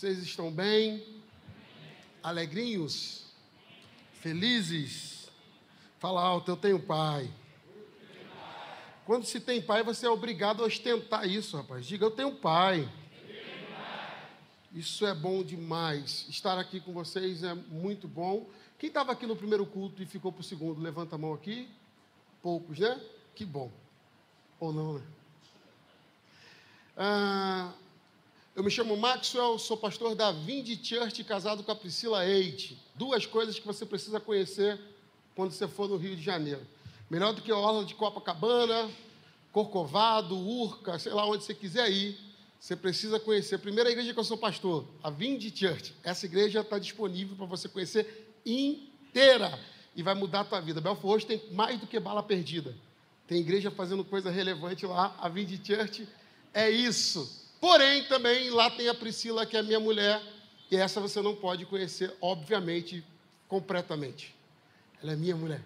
Vocês estão bem? Alegrinhos? Felizes? Fala alto, eu tenho pai. Quando se tem pai, você é obrigado a ostentar isso, rapaz. Diga, eu tenho pai. Isso é bom demais. Estar aqui com vocês é muito bom. Quem estava aqui no primeiro culto e ficou para o segundo, levanta a mão aqui. Poucos, né? Que bom. Ou não, né? Ah, eu me chamo Maxwell, sou pastor da Vindy Church, casado com a Priscila Eite. Duas coisas que você precisa conhecer quando você for no Rio de Janeiro. Melhor do que a orla de Copacabana, Corcovado, Urca, sei lá onde você quiser ir, você precisa conhecer. Primeira igreja que eu sou pastor, a Vindy Church. Essa igreja está disponível para você conhecer inteira e vai mudar a tua vida. Belfort hoje tem mais do que bala perdida. Tem igreja fazendo coisa relevante lá. A Vindy Church é isso. Porém, também lá tem a Priscila, que é minha mulher, e essa você não pode conhecer, obviamente, completamente. Ela é minha mulher.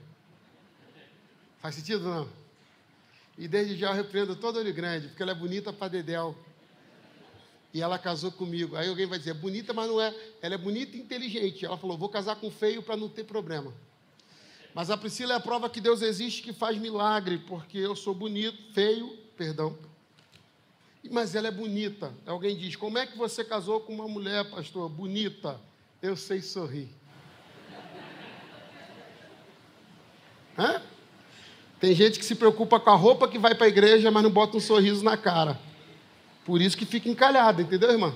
Faz sentido não? E desde já eu repreendo todo olho grande, porque ela é bonita para Dedéu. E ela casou comigo. Aí alguém vai dizer, bonita, mas não é. Ela é bonita e inteligente. Ela falou, vou casar com feio para não ter problema. Mas a Priscila é a prova que Deus existe, que faz milagre, porque eu sou bonito, feio, perdão, mas ela é bonita. Alguém diz: Como é que você casou com uma mulher, pastor? Bonita. Eu sei sorrir. Hã? Tem gente que se preocupa com a roupa que vai para a igreja, mas não bota um sorriso na cara. Por isso que fica encalhada, entendeu, irmã?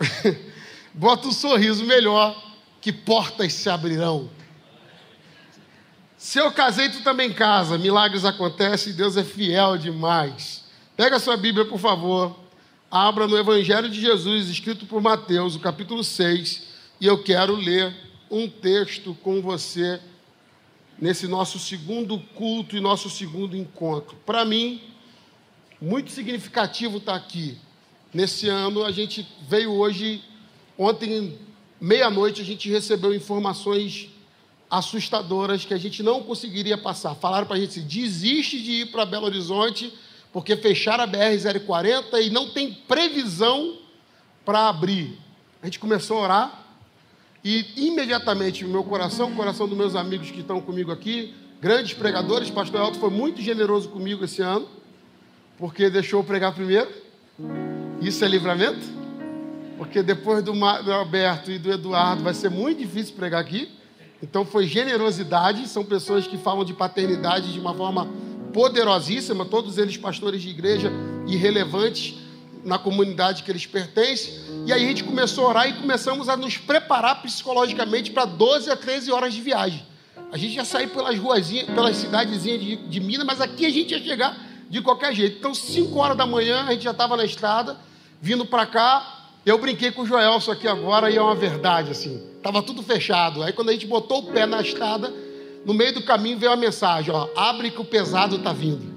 bota um sorriso melhor, que portas se abrirão. Se eu casei, tu também casa. Milagres acontecem, Deus é fiel demais. Pega sua Bíblia, por favor. Abra no Evangelho de Jesus, escrito por Mateus, o capítulo 6, e eu quero ler um texto com você nesse nosso segundo culto e nosso segundo encontro. Para mim, muito significativo estar tá aqui. Nesse ano, a gente veio hoje, ontem, meia-noite, a gente recebeu informações assustadoras que a gente não conseguiria passar. Falaram para a gente: desiste de ir para Belo Horizonte porque fecharam a BR-040 e não tem previsão para abrir. A gente começou a orar e imediatamente meu coração, o coração dos meus amigos que estão comigo aqui, grandes pregadores, pastor Elton foi muito generoso comigo esse ano, porque deixou eu pregar primeiro. Isso é livramento? Porque depois do, do Alberto e do Eduardo vai ser muito difícil pregar aqui. Então foi generosidade, são pessoas que falam de paternidade de uma forma poderosíssima, todos eles pastores de igreja irrelevantes na comunidade que eles pertencem. E aí a gente começou a orar e começamos a nos preparar psicologicamente para 12 a 13 horas de viagem. A gente ia sair pelas ruazinhas, pelas cidadezinhas de, de Minas, mas aqui a gente ia chegar de qualquer jeito. Então, 5 horas da manhã, a gente já estava na estrada, vindo para cá. Eu brinquei com o Joelson aqui agora e é uma verdade, assim. Tava tudo fechado. Aí, quando a gente botou o pé na estrada, no meio do caminho veio a mensagem: ó, abre que o pesado está vindo.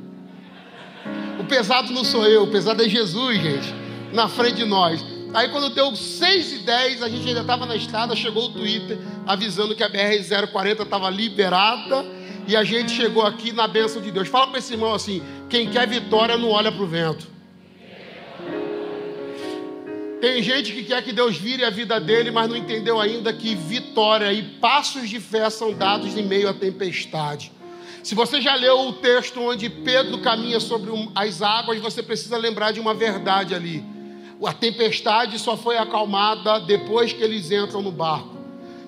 O pesado não sou eu, o pesado é Jesus, gente, na frente de nós. Aí quando deu 6 e 10, a gente ainda estava na estrada, chegou o Twitter avisando que a BR-040 estava liberada e a gente chegou aqui na bênção de Deus. Fala para esse irmão assim: quem quer vitória não olha para o vento. Tem gente que quer que Deus vire a vida dele, mas não entendeu ainda que vitória e passos de fé são dados em meio à tempestade. Se você já leu o texto onde Pedro caminha sobre as águas, você precisa lembrar de uma verdade ali. A tempestade só foi acalmada depois que eles entram no barco.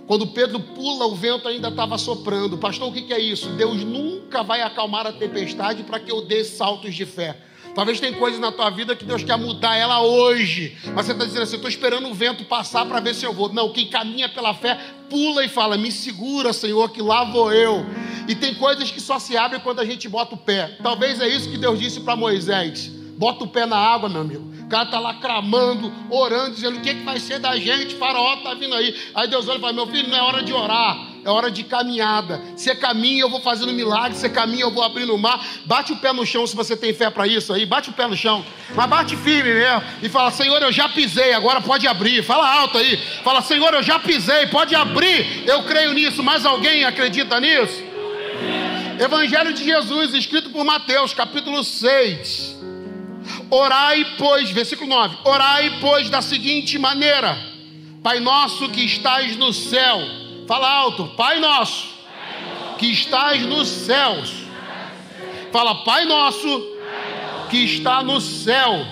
Quando Pedro pula, o vento ainda estava soprando. Pastor, o que é isso? Deus nunca vai acalmar a tempestade para que eu dê saltos de fé. Talvez tem coisas na tua vida que Deus quer mudar ela hoje. Mas você está dizendo assim: estou esperando o vento passar para ver se eu vou. Não, quem caminha pela fé, pula e fala: me segura, Senhor, que lá vou eu. E tem coisas que só se abrem quando a gente bota o pé. Talvez é isso que Deus disse para Moisés: bota o pé na água, meu amigo. O cara está lá clamando, orando, dizendo o que, que vai ser da gente, faraó está vindo aí. Aí Deus olha e fala: Meu filho, não é hora de orar, é hora de caminhada. Você caminha, eu vou fazendo milagre, você caminha, eu vou abrindo o mar. Bate o pé no chão se você tem fé para isso aí, bate o pé no chão, mas bate firme mesmo. E fala: Senhor, eu já pisei, agora pode abrir. Fala alto aí, fala: Senhor, eu já pisei, pode abrir. Eu creio nisso. Mais alguém acredita nisso? Evangelho de Jesus, escrito por Mateus, capítulo 6. Orai, pois, versículo 9: Orai, pois, da seguinte maneira: Pai nosso que estás no céu, fala alto, Pai nosso, que estás nos céus, fala, Pai nosso que está no céu,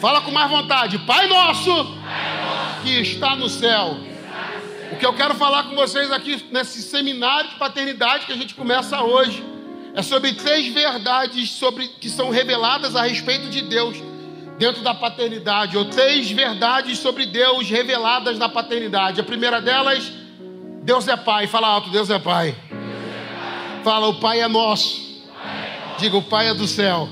fala com mais vontade, Pai nosso que está no céu. O que eu quero falar com vocês aqui nesse seminário de paternidade que a gente começa hoje é sobre três verdades sobre que são reveladas a respeito de Deus dentro da paternidade, ou três verdades sobre Deus reveladas na paternidade. A primeira delas, Deus é Pai. Fala alto, Deus é Pai. Fala, o Pai é nosso. Diga, o Pai é do céu.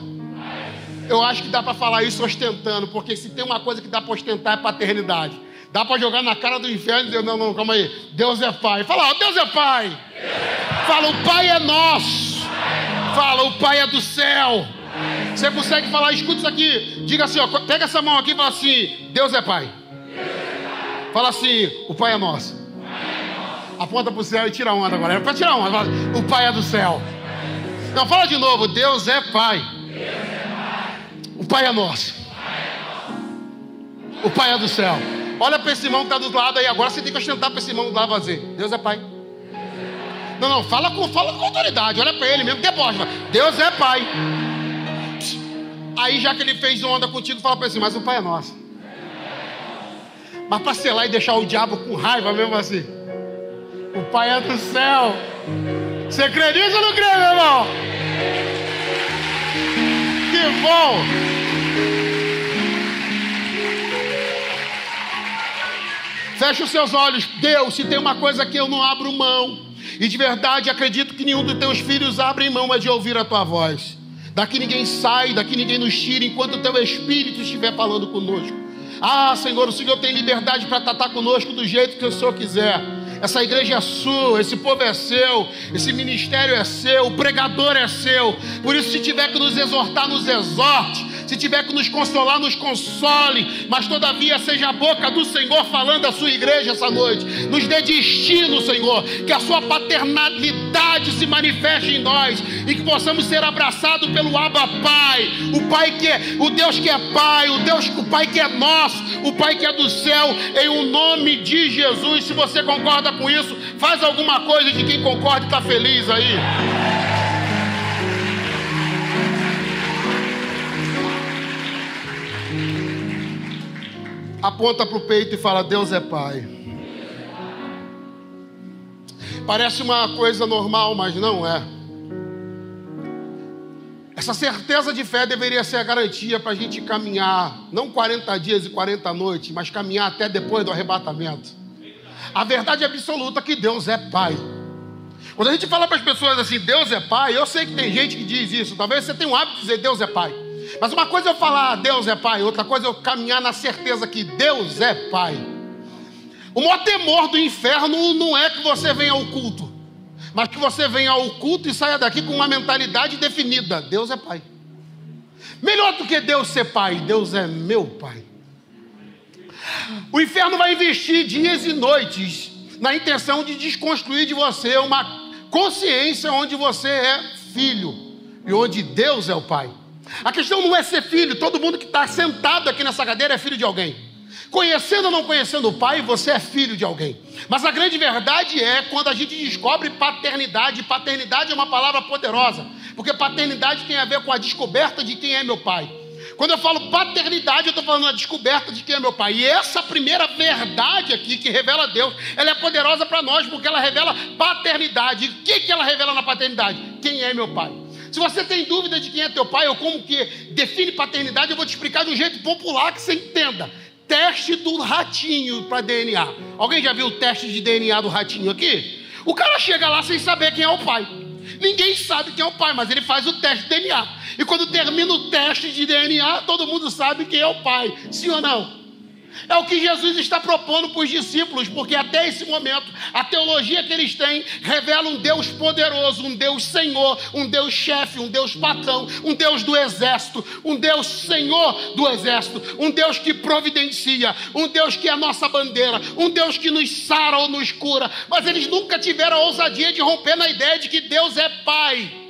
Eu acho que dá para falar isso ostentando, porque se tem uma coisa que dá para ostentar é paternidade. Dá para jogar na cara do inferno e dizer, não, não, calma aí. Deus é Pai. Fala, Deus é Pai. Fala, o Pai é nosso. Fala, o Pai é do céu. Você consegue falar, escuta isso aqui. Diga assim, ó, pega essa mão aqui e fala assim: Deus é Pai. Fala assim, o Pai é nosso. Aponta para o céu e tira onda agora. É para tirar onda. O Pai é do céu. Não, fala de novo. Deus é Pai. O Pai é nosso. O Pai é do céu. Olha para esse irmão que está do lado aí. Agora você tem que ostentar para esse irmão lado fazer. Deus é Pai. Não, não, fala com, fala com autoridade. Olha para ele mesmo, deboche. Deus é Pai. Aí, já que ele fez onda contigo, fala para ele assim: Mas o Pai é nosso. Mas para selar e deixar o diabo com raiva mesmo assim. O Pai é do céu. Você crê nisso ou não crê, meu irmão? Que bom! Feche os seus olhos. Deus, se tem uma coisa que eu não abro mão, e de verdade acredito que nenhum dos teus filhos abre mão é de ouvir a tua voz. Daqui ninguém sai, daqui ninguém nos tira enquanto o teu espírito estiver falando conosco. Ah, Senhor, o Senhor tem liberdade para tratar conosco do jeito que o Senhor quiser. Essa igreja é sua, esse povo é seu, esse ministério é seu, o pregador é seu. Por isso, se tiver que nos exortar, nos exorte. Se tiver que nos consolar, nos console. Mas todavia seja a boca do Senhor falando à sua igreja essa noite. Nos dê destino, Senhor. Que a sua paternalidade se manifeste em nós. E que possamos ser abraçados pelo Abba Pai. O Pai que é, o Deus que é Pai, o Deus, o Pai que é nosso, o Pai que é do céu, em o nome de Jesus. Se você concorda com isso, faz alguma coisa de quem concorda e está feliz aí. Aponta para o peito e fala: Deus é Pai. Parece uma coisa normal, mas não é. Essa certeza de fé deveria ser a garantia para a gente caminhar, não 40 dias e 40 noites, mas caminhar até depois do arrebatamento. A verdade absoluta é que Deus é Pai. Quando a gente fala para as pessoas assim, Deus é Pai, eu sei que tem gente que diz isso. Talvez você tenha um hábito de dizer Deus é Pai. Mas uma coisa é eu falar Deus é Pai, outra coisa é eu caminhar na certeza que Deus é Pai. O maior temor do inferno não é que você venha ao culto, mas que você venha ao culto e saia daqui com uma mentalidade definida: Deus é Pai. Melhor do que Deus ser Pai, Deus é meu Pai. O inferno vai investir dias e noites na intenção de desconstruir de você uma consciência onde você é filho e onde Deus é o Pai. A questão não é ser filho, todo mundo que está sentado aqui nessa cadeira é filho de alguém. Conhecendo ou não conhecendo o pai, você é filho de alguém. Mas a grande verdade é quando a gente descobre paternidade. Paternidade é uma palavra poderosa, porque paternidade tem a ver com a descoberta de quem é meu pai. Quando eu falo paternidade, eu estou falando a descoberta de quem é meu pai. E essa primeira verdade aqui que revela Deus, ela é poderosa para nós, porque ela revela paternidade. E o que, que ela revela na paternidade? Quem é meu pai? Se você tem dúvida de quem é teu pai ou como que define paternidade, eu vou te explicar de um jeito popular que você entenda. Teste do ratinho para DNA. Alguém já viu o teste de DNA do ratinho aqui? O cara chega lá sem saber quem é o pai. Ninguém sabe quem é o pai, mas ele faz o teste de DNA. E quando termina o teste de DNA, todo mundo sabe quem é o pai. Sim ou não? É o que Jesus está propondo para os discípulos, porque até esse momento a teologia que eles têm revela um Deus poderoso, um Deus Senhor, um Deus chefe, um Deus patrão, um Deus do exército, um Deus Senhor do exército, um Deus que providencia, um Deus que é a nossa bandeira, um Deus que nos sara ou nos cura. Mas eles nunca tiveram a ousadia de romper na ideia de que Deus é Pai.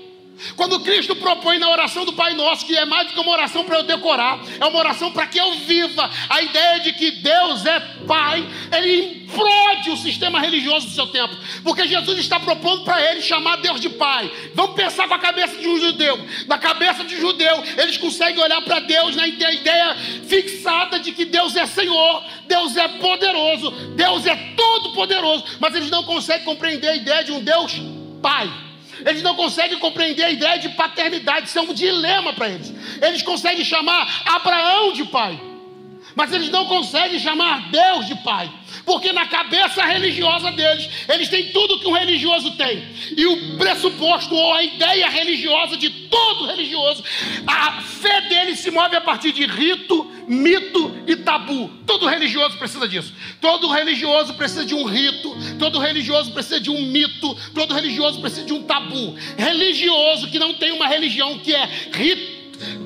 Quando Cristo propõe na oração do Pai Nosso, que é mais do que uma oração para eu decorar, é uma oração para que eu viva a ideia de que Deus é Pai, ele implode o sistema religioso do seu tempo, porque Jesus está propondo para ele chamar Deus de Pai. Vamos pensar com a cabeça de um judeu. Na cabeça de um judeu, eles conseguem olhar para Deus na ideia fixada de que Deus é Senhor, Deus é poderoso, Deus é todo-poderoso, mas eles não conseguem compreender a ideia de um Deus Pai. Eles não conseguem compreender a ideia de paternidade, isso é um dilema para eles. Eles conseguem chamar Abraão de pai, mas eles não conseguem chamar Deus de pai. Porque na cabeça religiosa deles, eles têm tudo que um religioso tem. E o pressuposto ou a ideia religiosa de todo religioso, a fé deles se move a partir de rito, mito e tabu. Todo religioso precisa disso. Todo religioso precisa de um rito, todo religioso precisa de um mito, todo religioso precisa de um tabu. Religioso que não tem uma religião que é rito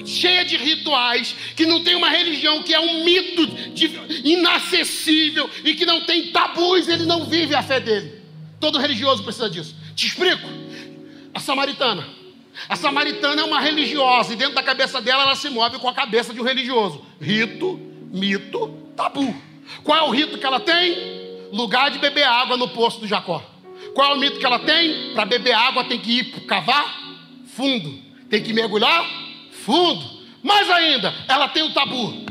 cheia de rituais, que não tem uma religião que é um mito de, inacessível e que não tem tabus, ele não vive a fé dele. Todo religioso precisa disso. Te explico. A samaritana. A samaritana é uma religiosa e dentro da cabeça dela ela se move com a cabeça de um religioso. Rito, mito, tabu. Qual é o rito que ela tem? Lugar de beber água no poço do Jacó. Qual é o mito que ela tem? Para beber água tem que ir cavar fundo, tem que mergulhar fundo. Mais ainda, ela tem o tabu.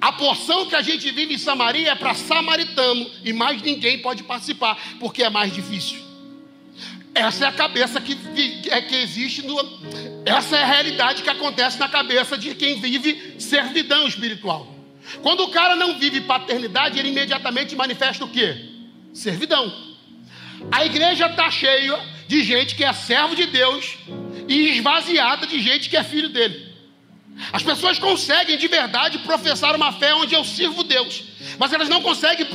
A porção que a gente vive em Samaria é para samaritano e mais ninguém pode participar, porque é mais difícil. Essa é a cabeça que, é, que existe no. Essa é a realidade que acontece na cabeça de quem vive servidão espiritual. Quando o cara não vive paternidade, ele imediatamente manifesta o quê? Servidão. A igreja está cheia de gente que é servo de Deus e esvaziada de gente que é filho dele. As pessoas conseguem de verdade professar uma fé onde eu sirvo Deus, mas elas não conseguem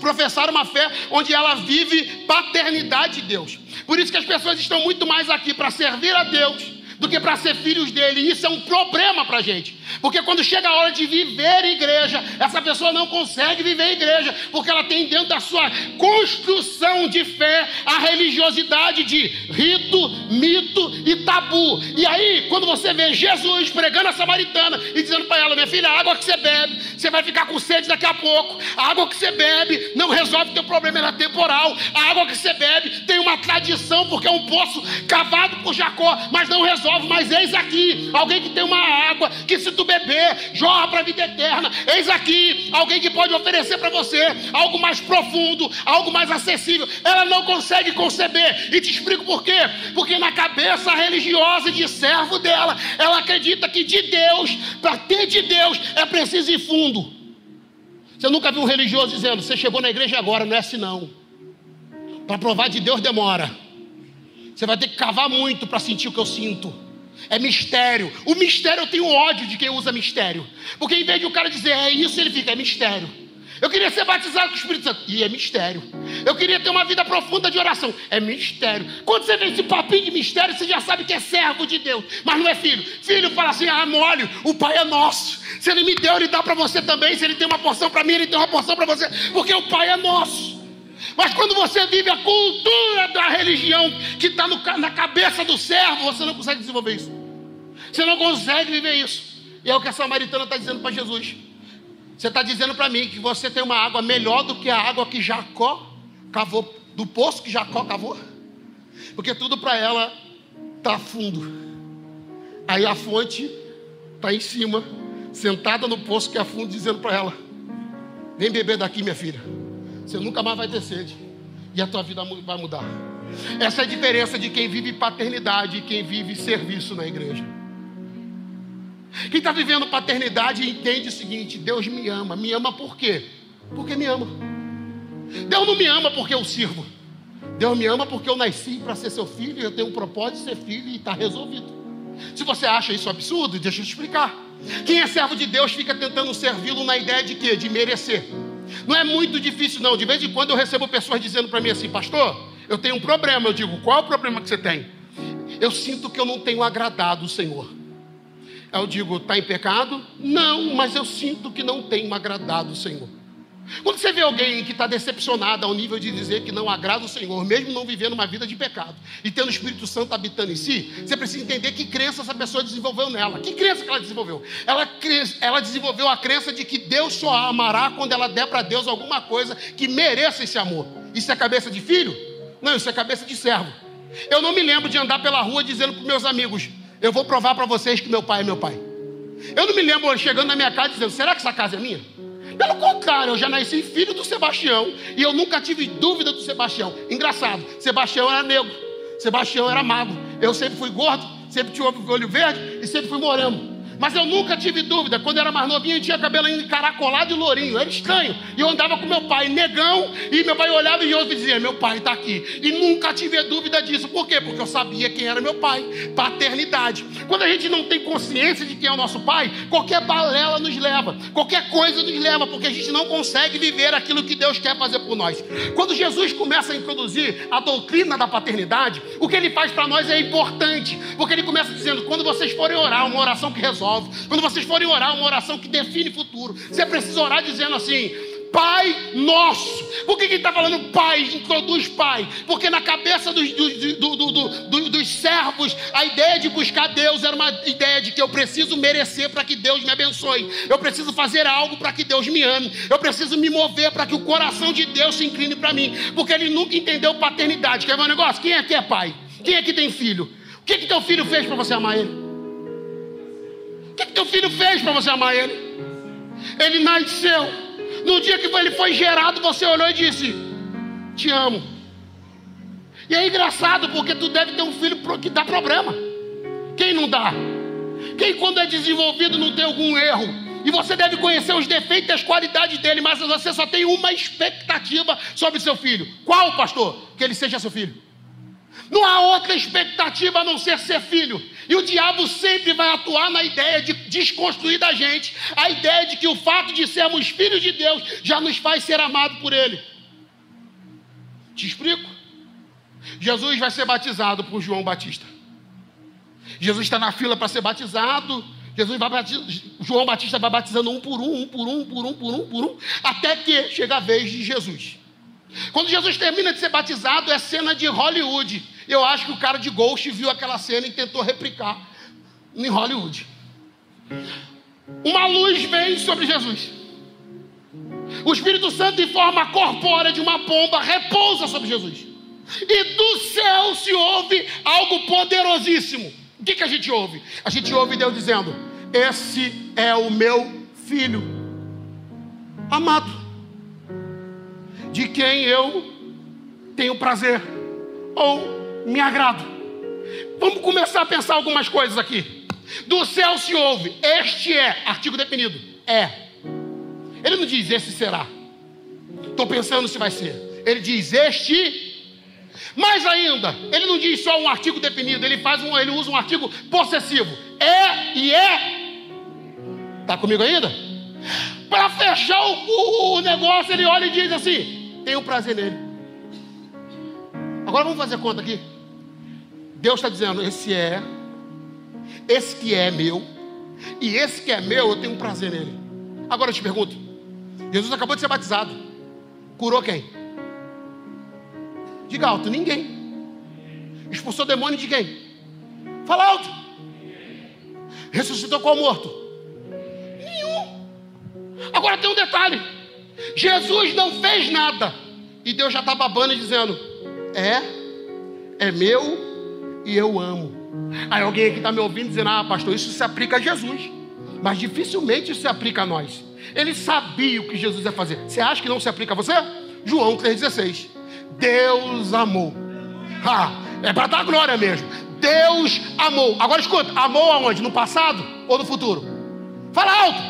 professar uma fé onde ela vive paternidade de Deus. Por isso que as pessoas estão muito mais aqui para servir a Deus do que para ser filhos dele. E isso é um problema para a gente. Porque quando chega a hora de viver igreja, essa pessoa não consegue viver igreja, porque ela tem dentro da sua construção de fé a religiosidade de rito, mito e tabu. E aí, quando você vê Jesus pregando a samaritana e dizendo para ela, minha filha, a água que você bebe, você vai ficar com sede daqui a pouco. A água que você bebe não resolve teu problema, ela é temporal. A água que você bebe tem uma tradição, porque é um poço cavado por Jacó, mas não resolve mas eis aqui alguém que tem uma água que se tu beber, jorra para a vida eterna. Eis aqui alguém que pode oferecer para você algo mais profundo, algo mais acessível. Ela não consegue conceber. E te explico por quê? Porque na cabeça religiosa de servo dela, ela acredita que de Deus, para ter de Deus, é preciso ir fundo. Você nunca viu um religioso dizendo: Você chegou na igreja agora, não é assim não. Para provar de Deus demora. Você vai ter que cavar muito para sentir o que eu sinto. É mistério. O mistério eu tenho ódio de quem usa mistério. Porque em vez de o cara dizer é isso, ele fica, é mistério. Eu queria ser batizado com o Espírito Santo. E é mistério. Eu queria ter uma vida profunda de oração. É mistério. Quando você vê esse papinho de mistério, você já sabe que é servo de Deus. Mas não é filho. Filho fala assim: ah, mole, o pai é nosso. Se ele me deu, ele dá para você também. Se ele tem uma porção para mim, ele tem uma porção para você. Porque o pai é nosso. Mas quando você vive a cultura da religião que está na cabeça do servo, você não consegue desenvolver isso. Você não consegue viver isso. E é o que a samaritana está dizendo para Jesus. Você está dizendo para mim que você tem uma água melhor do que a água que Jacó cavou, do poço que Jacó cavou? Porque tudo para ela está fundo. Aí a fonte está em cima, sentada no poço que é fundo, dizendo para ela: Vem beber daqui, minha filha. Você nunca mais vai ter sede. E a tua vida vai mudar. Essa é a diferença de quem vive paternidade e quem vive serviço na igreja. Quem está vivendo paternidade entende o seguinte: Deus me ama. Me ama por quê? Porque me ama. Deus não me ama porque eu sirvo. Deus me ama porque eu nasci para ser seu filho, eu tenho um propósito de ser filho e está resolvido. Se você acha isso absurdo, deixa eu te explicar. Quem é servo de Deus fica tentando servi-lo na ideia de quê? De merecer. Não é muito difícil, não. De vez em quando eu recebo pessoas dizendo para mim assim, pastor, eu tenho um problema. Eu digo, qual é o problema que você tem? Eu sinto que eu não tenho agradado o Senhor. Eu digo, está em pecado? Não, mas eu sinto que não tenho agradado o Senhor. Quando você vê alguém que está decepcionado ao nível de dizer que não agrada o Senhor, mesmo não vivendo uma vida de pecado e tendo o Espírito Santo habitando em si, você precisa entender que crença essa pessoa desenvolveu nela. Que crença que ela desenvolveu? Ela, ela desenvolveu a crença de que Deus só a amará quando ela der para Deus alguma coisa que mereça esse amor. Isso é cabeça de filho? Não, isso é cabeça de servo. Eu não me lembro de andar pela rua dizendo para meus amigos: Eu vou provar para vocês que meu pai é meu pai. Eu não me lembro chegando na minha casa dizendo: Será que essa casa é minha? Pelo contrário, eu já nasci filho do Sebastião e eu nunca tive dúvida do Sebastião. Engraçado, Sebastião era negro, Sebastião era magro. Eu sempre fui gordo, sempre tive olho verde e sempre fui moreno. Mas eu nunca tive dúvida. Quando eu era mais novinho, eu tinha cabelo encaracolado e lourinho. Era estranho. E eu andava com meu pai, negão, e meu pai olhava e dizia: Meu pai está aqui. E nunca tive dúvida disso. Por quê? Porque eu sabia quem era meu pai. Paternidade. Quando a gente não tem consciência de quem é o nosso pai, qualquer balela nos leva, qualquer coisa nos leva, porque a gente não consegue viver aquilo que Deus quer fazer por nós. Quando Jesus começa a introduzir a doutrina da paternidade, o que ele faz para nós é importante, porque ele começa dizendo: quando vocês forem orar, uma oração que resolve Quando vocês forem orar, uma oração que define futuro. Você precisa orar dizendo assim: Pai nosso. Por que ele está falando Pai? Introduz Pai. Porque na cabeça dos, do, do, do, dos servos, a ideia de buscar Deus era uma ideia de que eu preciso merecer para que Deus me abençoe. Eu preciso fazer algo para que Deus me ame. Eu preciso me mover para que o coração de Deus se incline para mim. Porque ele nunca entendeu paternidade. Quer ver um negócio? Quem é que é pai? Quem é que tem filho? O que, que teu filho fez para você amar ele? Teu filho fez para você amar ele? Ele nasceu. No dia que ele foi gerado, você olhou e disse: Te amo. E é engraçado porque tu deve ter um filho que dá problema. Quem não dá? Quem, quando é desenvolvido, não tem algum erro? E você deve conhecer os defeitos e as qualidades dele, mas você só tem uma expectativa sobre seu filho. Qual, pastor? Que ele seja seu filho. Não há outra expectativa a não ser ser filho. E o diabo sempre vai atuar na ideia de desconstruir da gente a ideia de que o fato de sermos filhos de Deus já nos faz ser amado por Ele. Te explico. Jesus vai ser batizado por João Batista. Jesus está na fila para ser batizado. Jesus vai batizar, João Batista vai batizando um por um, um por um, por um, por um, por um, até que chega a vez de Jesus. Quando Jesus termina de ser batizado, é cena de Hollywood. Eu acho que o cara de Ghost viu aquela cena e tentou replicar em Hollywood. Uma luz vem sobre Jesus. O Espírito Santo, em forma corpórea de uma pomba, repousa sobre Jesus. E do céu se ouve algo poderosíssimo. O que, que a gente ouve? A gente ouve Deus dizendo: Esse é o meu filho amado, de quem eu tenho prazer. Ou me agrado. Vamos começar a pensar algumas coisas aqui. Do céu se ouve, este é, artigo definido, é. Ele não diz esse será. Estou pensando se vai ser. Ele diz este. Mais ainda, ele não diz só um artigo definido, ele faz um, ele usa um artigo possessivo. É e é. Está comigo ainda? Para fechar o, o, negócio, ele olha e diz assim: tenho prazer nele. Agora vamos fazer conta aqui. Deus está dizendo: esse é, esse que é meu, e esse que é meu, eu tenho prazer nele. Agora eu te pergunto: Jesus acabou de ser batizado, curou quem? Diga alto: ninguém. Expulsou demônio de quem? Fala alto. Ressuscitou qual morto? Nenhum. Agora tem um detalhe: Jesus não fez nada, e Deus já está babando e dizendo: é, é meu e eu amo. Aí alguém aqui está me ouvindo dizendo: Ah, pastor, isso se aplica a Jesus. Mas dificilmente isso se aplica a nós. Ele sabia o que Jesus ia fazer. Você acha que não se aplica a você? João 3,16. Deus amou. Ah, é para dar glória mesmo. Deus amou. Agora escuta: amou aonde? No passado ou no futuro? Fala alto.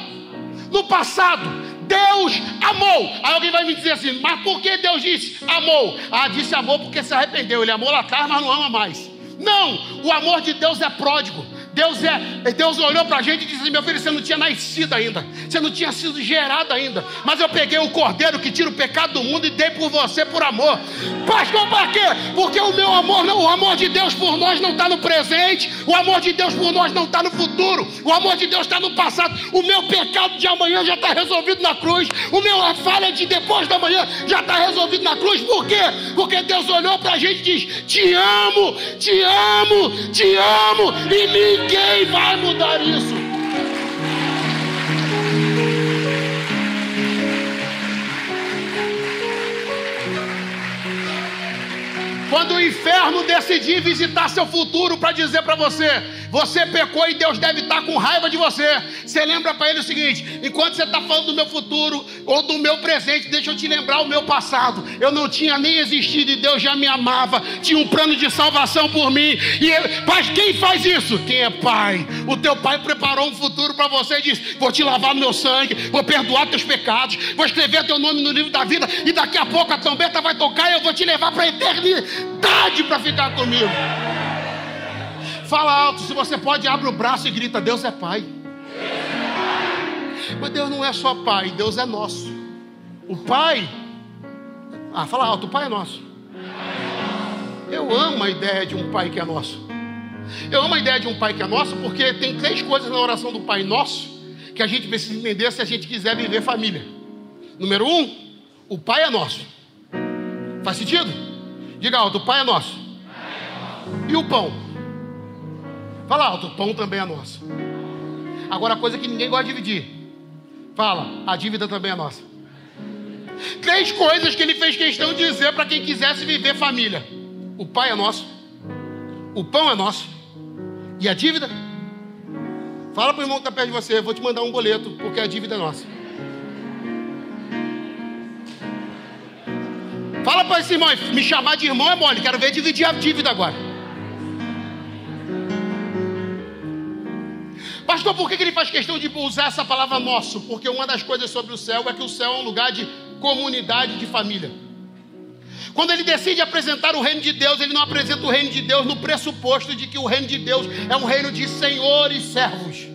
No passado, Deus amou. Aí alguém vai me dizer assim, mas por que Deus disse amou? Ah, disse amou porque se arrependeu. Ele amou lá atrás, mas não ama mais. Não, o amor de Deus é pródigo. Deus é, Deus olhou para a gente e disse: Meu filho, você não tinha nascido ainda, você não tinha sido gerado ainda, mas eu peguei o cordeiro que tira o pecado do mundo e dei por você por amor. Pastor, para quê? Porque o meu amor, não, o amor de Deus por nós não está no presente, o amor de Deus por nós não está no futuro, o amor de Deus está no passado. O meu pecado de amanhã já está resolvido na cruz, o meu falha de depois da manhã já está resolvido na cruz. Por quê? Porque Deus olhou para a gente e diz: Te amo, te amo, te amo, e me Ninguém vai mudar isso. Quando o inferno decidir visitar seu futuro para dizer para você, você pecou e Deus deve estar com raiva de você. Você lembra para ele o seguinte: enquanto você está falando do meu futuro ou do meu presente, deixa eu te lembrar o meu passado. Eu não tinha nem existido e Deus já me amava. Tinha um plano de salvação por mim. E mas quem faz isso? Quem é pai? O teu pai preparou um futuro para você e disse: Vou te lavar no meu sangue, vou perdoar teus pecados, vou escrever teu nome no livro da vida. E daqui a pouco a trombeta vai tocar e eu vou te levar para a eternidade para ficar comigo. Fala alto, se você pode, abre o braço e grita: Deus é Pai. Mas Deus não é só Pai, Deus é nosso. O Pai, ah, fala alto: o Pai é nosso. Eu amo a ideia de um Pai que é nosso. Eu amo a ideia de um Pai que é nosso, porque tem três coisas na oração do Pai Nosso que a gente precisa entender se a gente quiser viver família. Número um, o Pai é nosso. Faz sentido? Diga alto: o Pai é nosso. E o pão? Fala alto, o pão também é nosso. Agora coisa que ninguém gosta de dividir. Fala, a dívida também é nossa. Três coisas que ele fez questão de dizer para quem quisesse viver família: o pai é nosso, o pão é nosso, e a dívida? Fala para o irmão que está perto de você, eu vou te mandar um boleto, porque a dívida é nossa. Fala para esse irmão, me chamar de irmão é mole, quero ver dividir a dívida agora. Pastor, por que ele faz questão de usar essa palavra nosso? Porque uma das coisas sobre o céu é que o céu é um lugar de comunidade, de família. Quando ele decide apresentar o reino de Deus, ele não apresenta o reino de Deus no pressuposto de que o reino de Deus é um reino de senhores e servos.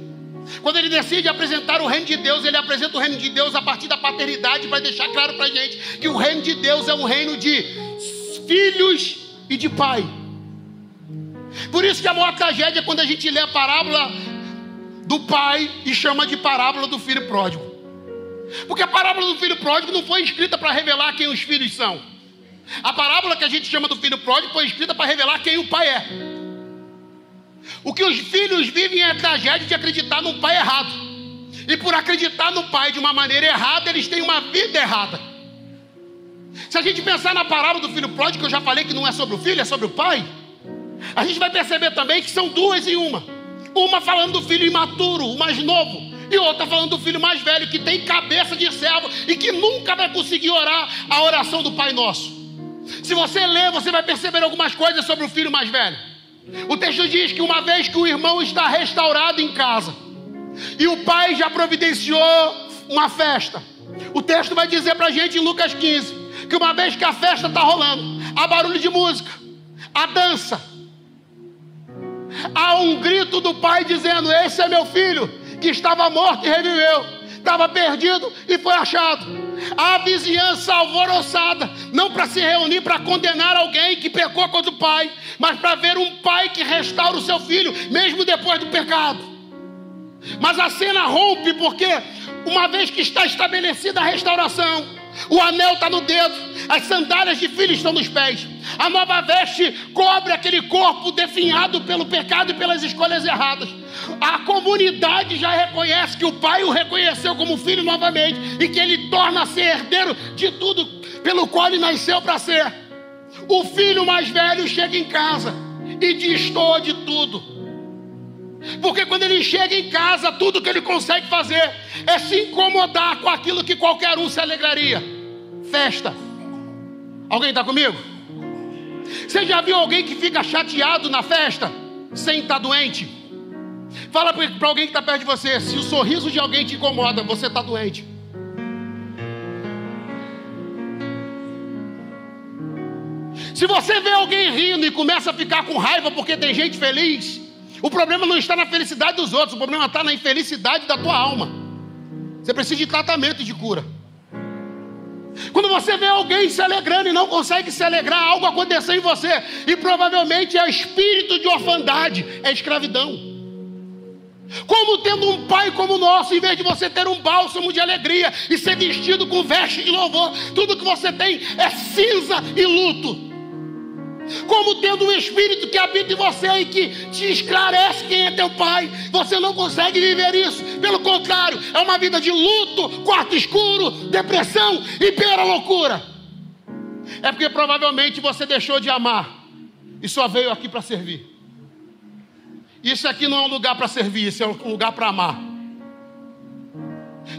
Quando ele decide apresentar o reino de Deus, ele apresenta o reino de Deus a partir da paternidade, para deixar claro para a gente que o reino de Deus é um reino de filhos e de pai. Por isso que a maior tragédia é quando a gente lê a parábola do pai e chama de parábola do filho pródigo. Porque a parábola do filho pródigo não foi escrita para revelar quem os filhos são. A parábola que a gente chama do filho pródigo foi escrita para revelar quem o pai é. O que os filhos vivem é a tragédia de acreditar num pai errado. E por acreditar no pai de uma maneira errada, eles têm uma vida errada. Se a gente pensar na parábola do filho pródigo, que eu já falei que não é sobre o filho, é sobre o pai, a gente vai perceber também que são duas em uma. Uma falando do filho imaturo, o mais novo, e outra falando do filho mais velho, que tem cabeça de servo e que nunca vai conseguir orar a oração do Pai Nosso. Se você ler, você vai perceber algumas coisas sobre o filho mais velho. O texto diz que uma vez que o irmão está restaurado em casa, e o pai já providenciou uma festa, o texto vai dizer para a gente em Lucas 15 que uma vez que a festa está rolando, há barulho de música, há dança, há um grito do pai dizendo: Esse é meu filho, que estava morto e reviveu, estava perdido e foi achado. A vizinhança alvoroçada, não para se reunir para condenar alguém que pecou contra o pai, mas para ver um pai que restaura o seu filho, mesmo depois do pecado. Mas a cena rompe porque, uma vez que está estabelecida a restauração, o anel está no dedo, as sandálias de filho estão nos pés. A nova veste cobre aquele corpo definhado pelo pecado e pelas escolhas erradas. A comunidade já reconhece que o pai o reconheceu como filho novamente e que ele torna-se herdeiro de tudo pelo qual ele nasceu para ser. O filho mais velho chega em casa e destoa de tudo. Porque quando ele chega em casa, tudo que ele consegue fazer é se incomodar com aquilo que qualquer um se alegraria: festa. Alguém está comigo? Você já viu alguém que fica chateado na festa sem estar doente? Fala para alguém que está perto de você: se o sorriso de alguém te incomoda, você está doente. Se você vê alguém rindo e começa a ficar com raiva porque tem gente feliz, o problema não está na felicidade dos outros, o problema está na infelicidade da tua alma. Você precisa de tratamento e de cura. Quando você vê alguém se alegrando e não consegue se alegrar, algo aconteceu em você, e provavelmente é espírito de orfandade, é escravidão. Como tendo um pai como o nosso, em vez de você ter um bálsamo de alegria e ser vestido com veste de louvor, tudo que você tem é cinza e luto. Como tendo um espírito que habita em você e que te esclarece quem é teu pai, você não consegue viver isso. Pelo contrário, é uma vida de luto, quarto escuro, depressão e pior loucura. É porque provavelmente você deixou de amar e só veio aqui para servir. Isso aqui não é um lugar para servir, isso é um lugar para amar.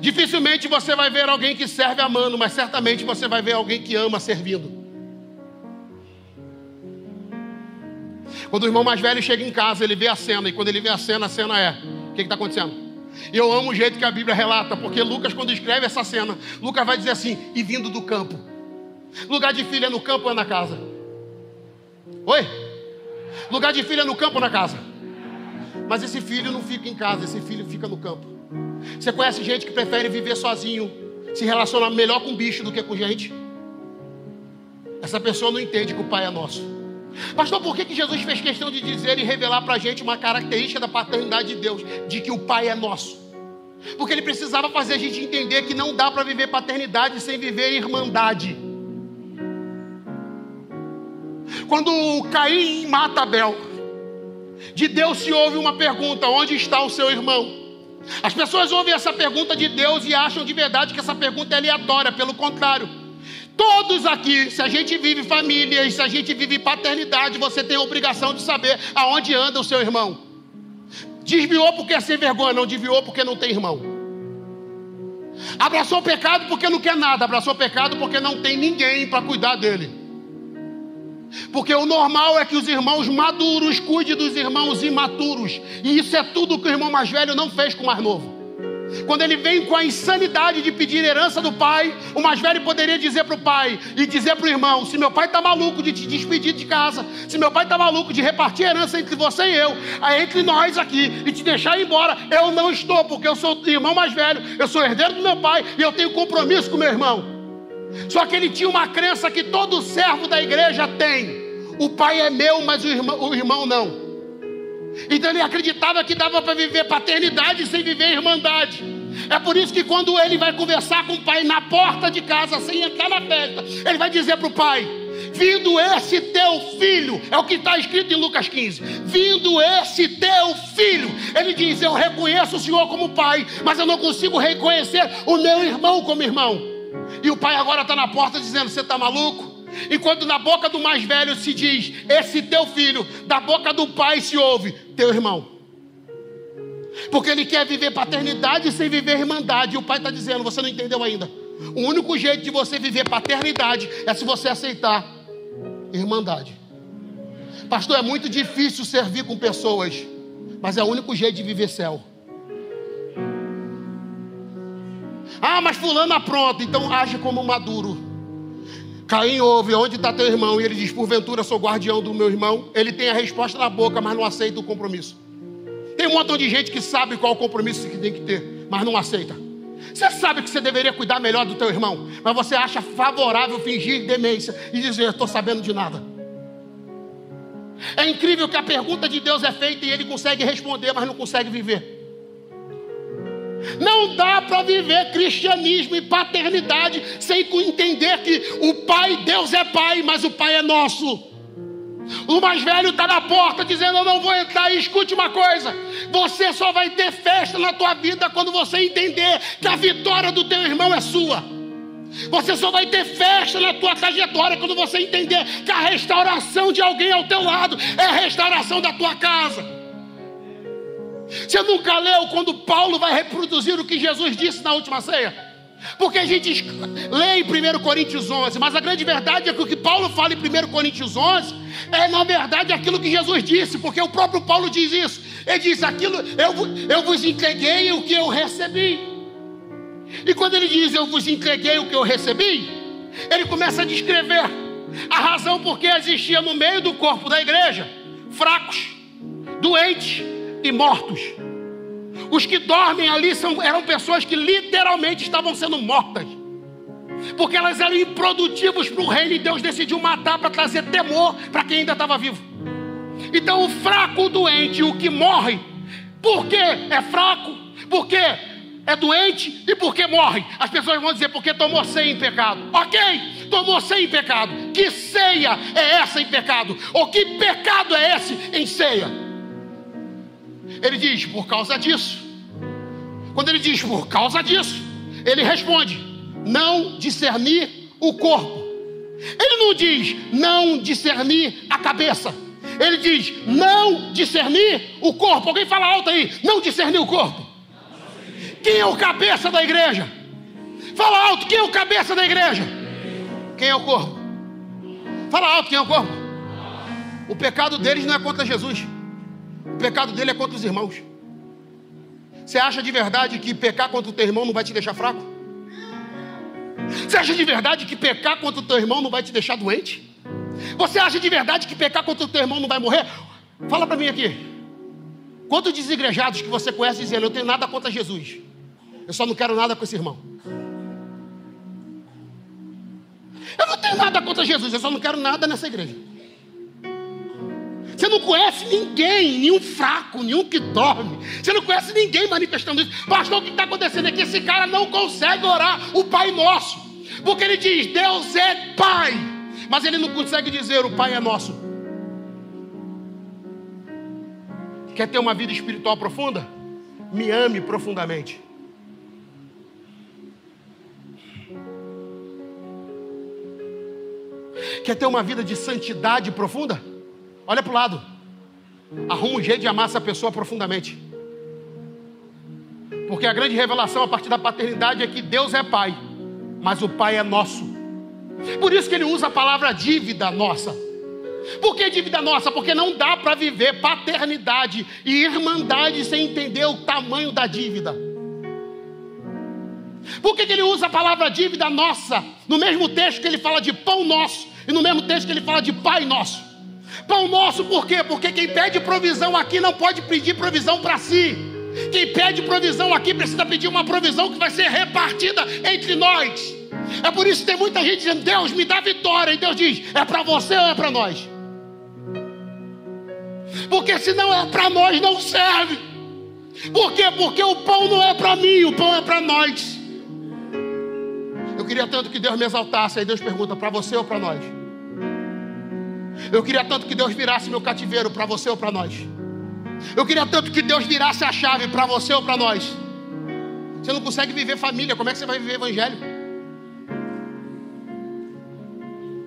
Dificilmente você vai ver alguém que serve amando, mas certamente você vai ver alguém que ama servindo. Quando o irmão mais velho chega em casa, ele vê a cena, e quando ele vê a cena, a cena é: o que está acontecendo? E eu amo o jeito que a Bíblia relata, porque Lucas, quando escreve essa cena, Lucas vai dizer assim: e vindo do campo. Lugar de filho é no campo ou é na casa? Oi? Lugar de filho é no campo ou na casa? Mas esse filho não fica em casa, esse filho fica no campo. Você conhece gente que prefere viver sozinho, se relacionar melhor com bicho do que com gente? Essa pessoa não entende que o Pai é nosso. Pastor, por que, que Jesus fez questão de dizer e revelar para a gente uma característica da paternidade de Deus, de que o Pai é nosso? Porque ele precisava fazer a gente entender que não dá para viver paternidade sem viver irmandade. Quando Caim mata Abel, de Deus se ouve uma pergunta: onde está o seu irmão? As pessoas ouvem essa pergunta de Deus e acham de verdade que essa pergunta é aleatória, pelo contrário. Todos aqui, se a gente vive família se a gente vive paternidade, você tem a obrigação de saber aonde anda o seu irmão. Desviou porque é sem vergonha, não desviou porque não tem irmão. Abraçou o pecado porque não quer nada, abraçou o pecado porque não tem ninguém para cuidar dele. Porque o normal é que os irmãos maduros cuidem dos irmãos imaturos. E isso é tudo que o irmão mais velho não fez com o mais novo. Quando ele vem com a insanidade de pedir herança do pai, o mais velho poderia dizer para o pai e dizer para o irmão: se meu pai está maluco de te despedir de casa, se meu pai está maluco de repartir herança entre você e eu, entre nós aqui e te deixar ir embora, eu não estou, porque eu sou o irmão mais velho, eu sou herdeiro do meu pai e eu tenho compromisso com meu irmão. Só que ele tinha uma crença que todo servo da igreja tem: o pai é meu, mas o irmão, o irmão não. Então ele acreditava que dava para viver paternidade sem viver irmandade. É por isso que quando ele vai conversar com o pai na porta de casa, sem entrar na festa, ele vai dizer para o pai: Vindo esse teu filho, é o que está escrito em Lucas 15. Vindo esse teu filho, ele diz: Eu reconheço o Senhor como pai, mas eu não consigo reconhecer o meu irmão como irmão. E o pai agora está na porta dizendo: Você está maluco? Enquanto na boca do mais velho se diz, esse teu filho, da boca do pai se ouve, teu irmão. Porque ele quer viver paternidade sem viver irmandade. E o pai está dizendo, você não entendeu ainda. O único jeito de você viver paternidade é se você aceitar irmandade. Pastor, é muito difícil servir com pessoas, mas é o único jeito de viver céu. Ah, mas fulano apronta, então age como maduro. Caim ouve, onde está teu irmão? E ele diz, porventura sou guardião do meu irmão. Ele tem a resposta na boca, mas não aceita o compromisso. Tem um montão de gente que sabe qual o compromisso que tem que ter, mas não aceita. Você sabe que você deveria cuidar melhor do teu irmão, mas você acha favorável fingir demência e dizer, estou sabendo de nada. É incrível que a pergunta de Deus é feita e ele consegue responder, mas não consegue viver. Não dá para viver cristianismo e paternidade sem entender que o Pai, Deus é Pai, mas o Pai é nosso. O mais velho está na porta dizendo: Eu não vou entrar. E escute uma coisa: você só vai ter festa na tua vida quando você entender que a vitória do teu irmão é sua. Você só vai ter festa na tua trajetória quando você entender que a restauração de alguém ao teu lado é a restauração da tua casa. Você nunca leu quando Paulo vai reproduzir o que Jesus disse na última ceia? Porque a gente lê em 1 Coríntios 11, mas a grande verdade é que o que Paulo fala em 1 Coríntios 11 é, na verdade, aquilo que Jesus disse, porque o próprio Paulo diz isso. Ele diz: aquilo, eu, eu vos entreguei o que eu recebi. E quando ele diz eu vos entreguei o que eu recebi, ele começa a descrever A razão porque existia no meio do corpo da igreja fracos, doentes e mortos. Os que dormem ali são, eram pessoas que literalmente estavam sendo mortas. Porque elas eram improdutivas para o reino e Deus decidiu matar para trazer temor para quem ainda estava vivo. Então o fraco, o doente, o que morre, por que é fraco? Porque é doente e porque morre. As pessoas vão dizer porque tomou ceia em pecado. Ok, tomou ceia em pecado. Que ceia é essa em pecado? Ou que pecado é esse em ceia? Ele diz por causa disso. Quando ele diz por causa disso, ele responde: não discernir o corpo. Ele não diz não discernir a cabeça. Ele diz não discernir o corpo. Alguém fala alto aí, não discernir o corpo. Quem é o cabeça da igreja? Fala alto, quem é o cabeça da igreja? Quem é o corpo? Fala alto, quem é o corpo? O pecado deles não é contra Jesus. O pecado dele é contra os irmãos. Você acha de verdade que pecar contra o teu irmão não vai te deixar fraco? Você acha de verdade que pecar contra o teu irmão não vai te deixar doente? Você acha de verdade que pecar contra o teu irmão não vai morrer? Fala para mim aqui. Quantos desigrejados que você conhece dizendo, eu tenho nada contra Jesus. Eu só não quero nada com esse irmão. Eu não tenho nada contra Jesus, eu só não quero nada nessa igreja. Você não conhece ninguém, nenhum fraco, nenhum que dorme. Você não conhece ninguém manifestando isso. Pastor, o que está acontecendo que esse cara não consegue orar o Pai Nosso. Porque ele diz, Deus é Pai. Mas ele não consegue dizer, o Pai é nosso. Quer ter uma vida espiritual profunda? Me ame profundamente. Quer ter uma vida de santidade profunda? Olha para o lado. Arruma um jeito de amar essa pessoa profundamente. Porque a grande revelação a partir da paternidade é que Deus é Pai, mas o Pai é nosso. Por isso que ele usa a palavra dívida nossa. Por que dívida nossa? Porque não dá para viver paternidade e irmandade sem entender o tamanho da dívida. Por que, que ele usa a palavra dívida nossa no mesmo texto que ele fala de pão nosso e no mesmo texto que ele fala de pai nosso? Pão nosso por quê? Porque quem pede provisão aqui não pode pedir provisão para si. Quem pede provisão aqui precisa pedir uma provisão que vai ser repartida entre nós. É por isso que tem muita gente dizendo: Deus me dá vitória. E Deus diz: é para você ou é para nós? Porque se não é para nós, não serve. Por quê? Porque o pão não é para mim, o pão é para nós. Eu queria tanto que Deus me exaltasse. Aí Deus pergunta: para você ou para nós? Eu queria tanto que Deus virasse meu cativeiro para você ou para nós. Eu queria tanto que Deus virasse a chave para você ou para nós. Você não consegue viver família, como é que você vai viver evangelho?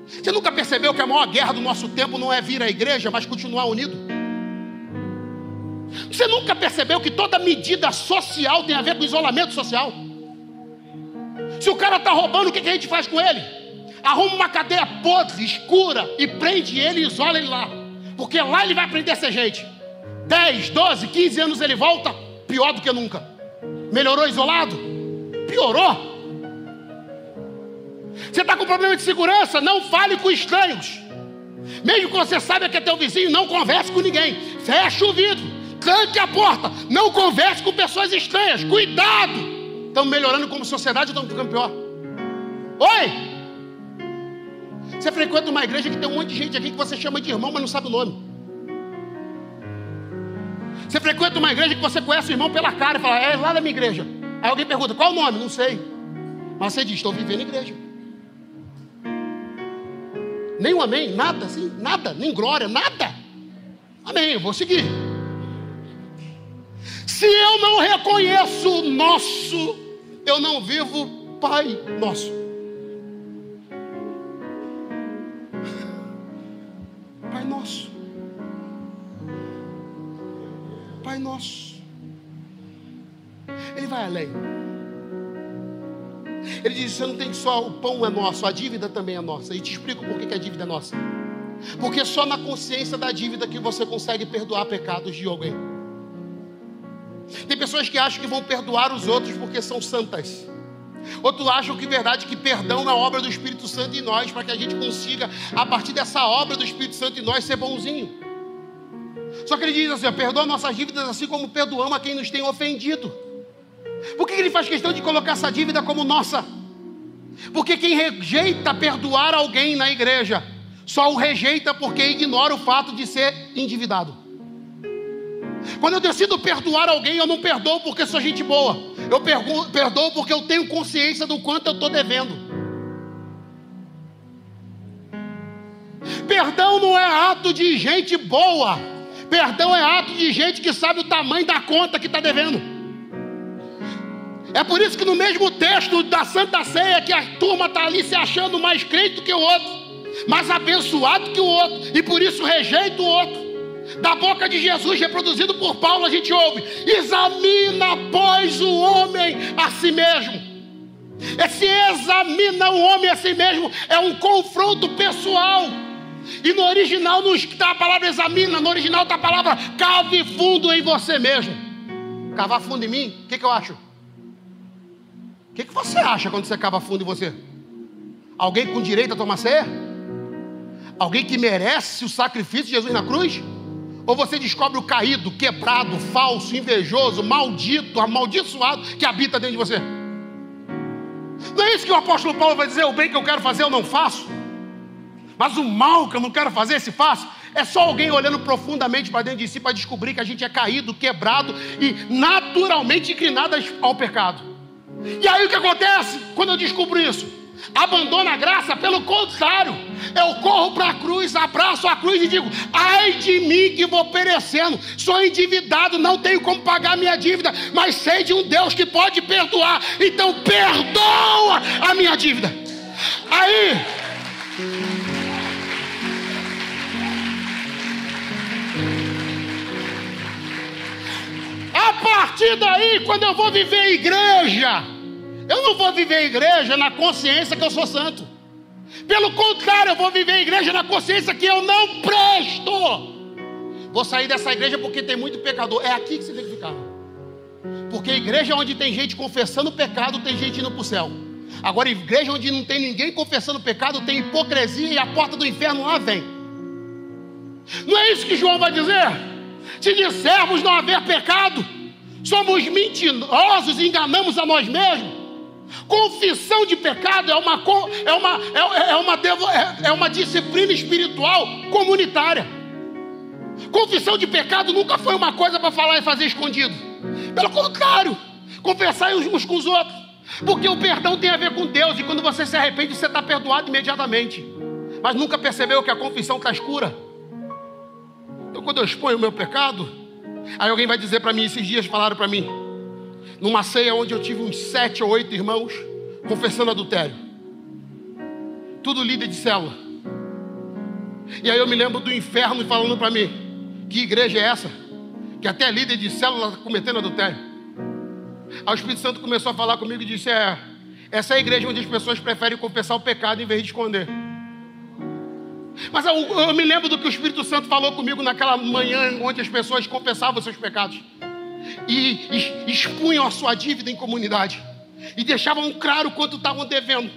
Você nunca percebeu que a maior guerra do nosso tempo não é vir à igreja, mas continuar unido? Você nunca percebeu que toda medida social tem a ver com isolamento social? Se o cara está roubando, o que, a gente faz com ele? Arruma uma cadeia podre, escura, e prende ele e isola ele lá. Porque lá ele vai aprender a ser gente. 10, 12, 15 anos ele volta, pior do que nunca. Melhorou isolado? Piorou. Você está com problema de segurança? Não fale com estranhos. Mesmo que você saiba que é teu vizinho, não converse com ninguém. Feche o vidro, tranque a porta. Não converse com pessoas estranhas. Cuidado. Estamos melhorando como sociedade ou estamos ficando pior? Oi! Você frequenta uma igreja que tem um monte de gente aqui que você chama de irmão, mas não sabe o nome. Você frequenta uma igreja que você conhece o irmão pela cara e fala, é lá da minha igreja. Aí alguém pergunta, qual o nome? Não sei. Mas você diz, estou vivendo igreja. Nem um amém, nada assim, nada, nem glória, nada. Amém, eu vou seguir. Se eu não reconheço o nosso, eu não vivo Pai nosso. Vai além. Ele diz: você não tem só o pão é nosso, a dívida também é nossa. E te explico por que a dívida é nossa. Porque só na consciência da dívida que você consegue perdoar pecados de alguém. Tem pessoas que acham que vão perdoar os outros porque são santas. Outros acham que verdade que perdão na obra do Espírito Santo em nós, para que a gente consiga, a partir dessa obra do Espírito Santo em nós, ser bonzinho. Só que ele diz assim: perdoa nossas dívidas assim como perdoamos a quem nos tem ofendido. Por que ele faz questão de colocar essa dívida como nossa? Porque quem rejeita perdoar alguém na igreja, só o rejeita porque ignora o fato de ser endividado. Quando eu decido perdoar alguém, eu não perdoo porque sou gente boa. Eu perdoo porque eu tenho consciência do quanto eu estou devendo. Perdão não é ato de gente boa. Perdão é ato de gente que sabe o tamanho da conta que está devendo. É por isso que no mesmo texto da Santa Ceia, que a turma está ali se achando mais crente do que o outro, mais abençoado que o outro, e por isso rejeita o outro. Da boca de Jesus, reproduzido por Paulo, a gente ouve: examina, pois, o homem a si mesmo. Esse examina o homem a si mesmo é um confronto pessoal. E no original não está a palavra examina, no original está a palavra cave fundo em você mesmo. Cavar fundo em mim, o que, que eu acho? O que, que você acha quando você cava fundo em você? Alguém com direito a tomar ceia? Alguém que merece o sacrifício de Jesus na cruz? Ou você descobre o caído, quebrado, falso, invejoso, maldito, amaldiçoado que habita dentro de você? Não é isso que o apóstolo Paulo vai dizer: o bem que eu quero fazer eu não faço, mas o mal que eu não quero fazer se faço. É só alguém olhando profundamente para dentro de si para descobrir que a gente é caído, quebrado e naturalmente inclinado ao pecado. E aí o que acontece quando eu descubro isso? Abandona a graça, pelo contrário, eu corro para a cruz, abraço a cruz e digo: ai de mim que vou perecendo, sou endividado, não tenho como pagar minha dívida, mas sei de um Deus que pode perdoar, então perdoa a minha dívida. Aí, a partir daí, quando eu vou viver igreja, eu não vou viver igreja na consciência que eu sou santo. Pelo contrário, eu vou viver igreja na consciência que eu não presto. Vou sair dessa igreja porque tem muito pecador. É aqui que você tem que ficar. Porque igreja onde tem gente confessando pecado, tem gente indo para o céu. Agora, igreja onde não tem ninguém confessando pecado, tem hipocrisia e a porta do inferno lá vem. Não é isso que João vai dizer? Se dissermos não haver pecado, somos mentirosos e enganamos a nós mesmos. Confissão de pecado é uma, é uma, é, é uma, é, é uma disciplina espiritual comunitária. Confissão de pecado nunca foi uma coisa para falar e fazer escondido. Pelo contrário, confessar uns com os outros. Porque o perdão tem a ver com Deus, e quando você se arrepende, você está perdoado imediatamente. Mas nunca percebeu que a confissão está escura? Então, quando eu exponho o meu pecado, aí alguém vai dizer para mim: esses dias falaram para mim, numa ceia onde eu tive uns sete ou oito irmãos confessando adultério. Tudo líder de célula. E aí eu me lembro do inferno falando para mim: que igreja é essa? Que até líder de célula está cometendo adultério. Aí o Espírito Santo começou a falar comigo e disse: É, essa é a igreja onde as pessoas preferem confessar o pecado em vez de esconder. Mas eu, eu me lembro do que o Espírito Santo falou comigo naquela manhã onde as pessoas confessavam seus pecados e expunham a sua dívida em comunidade e deixavam claro quanto estavam devendo.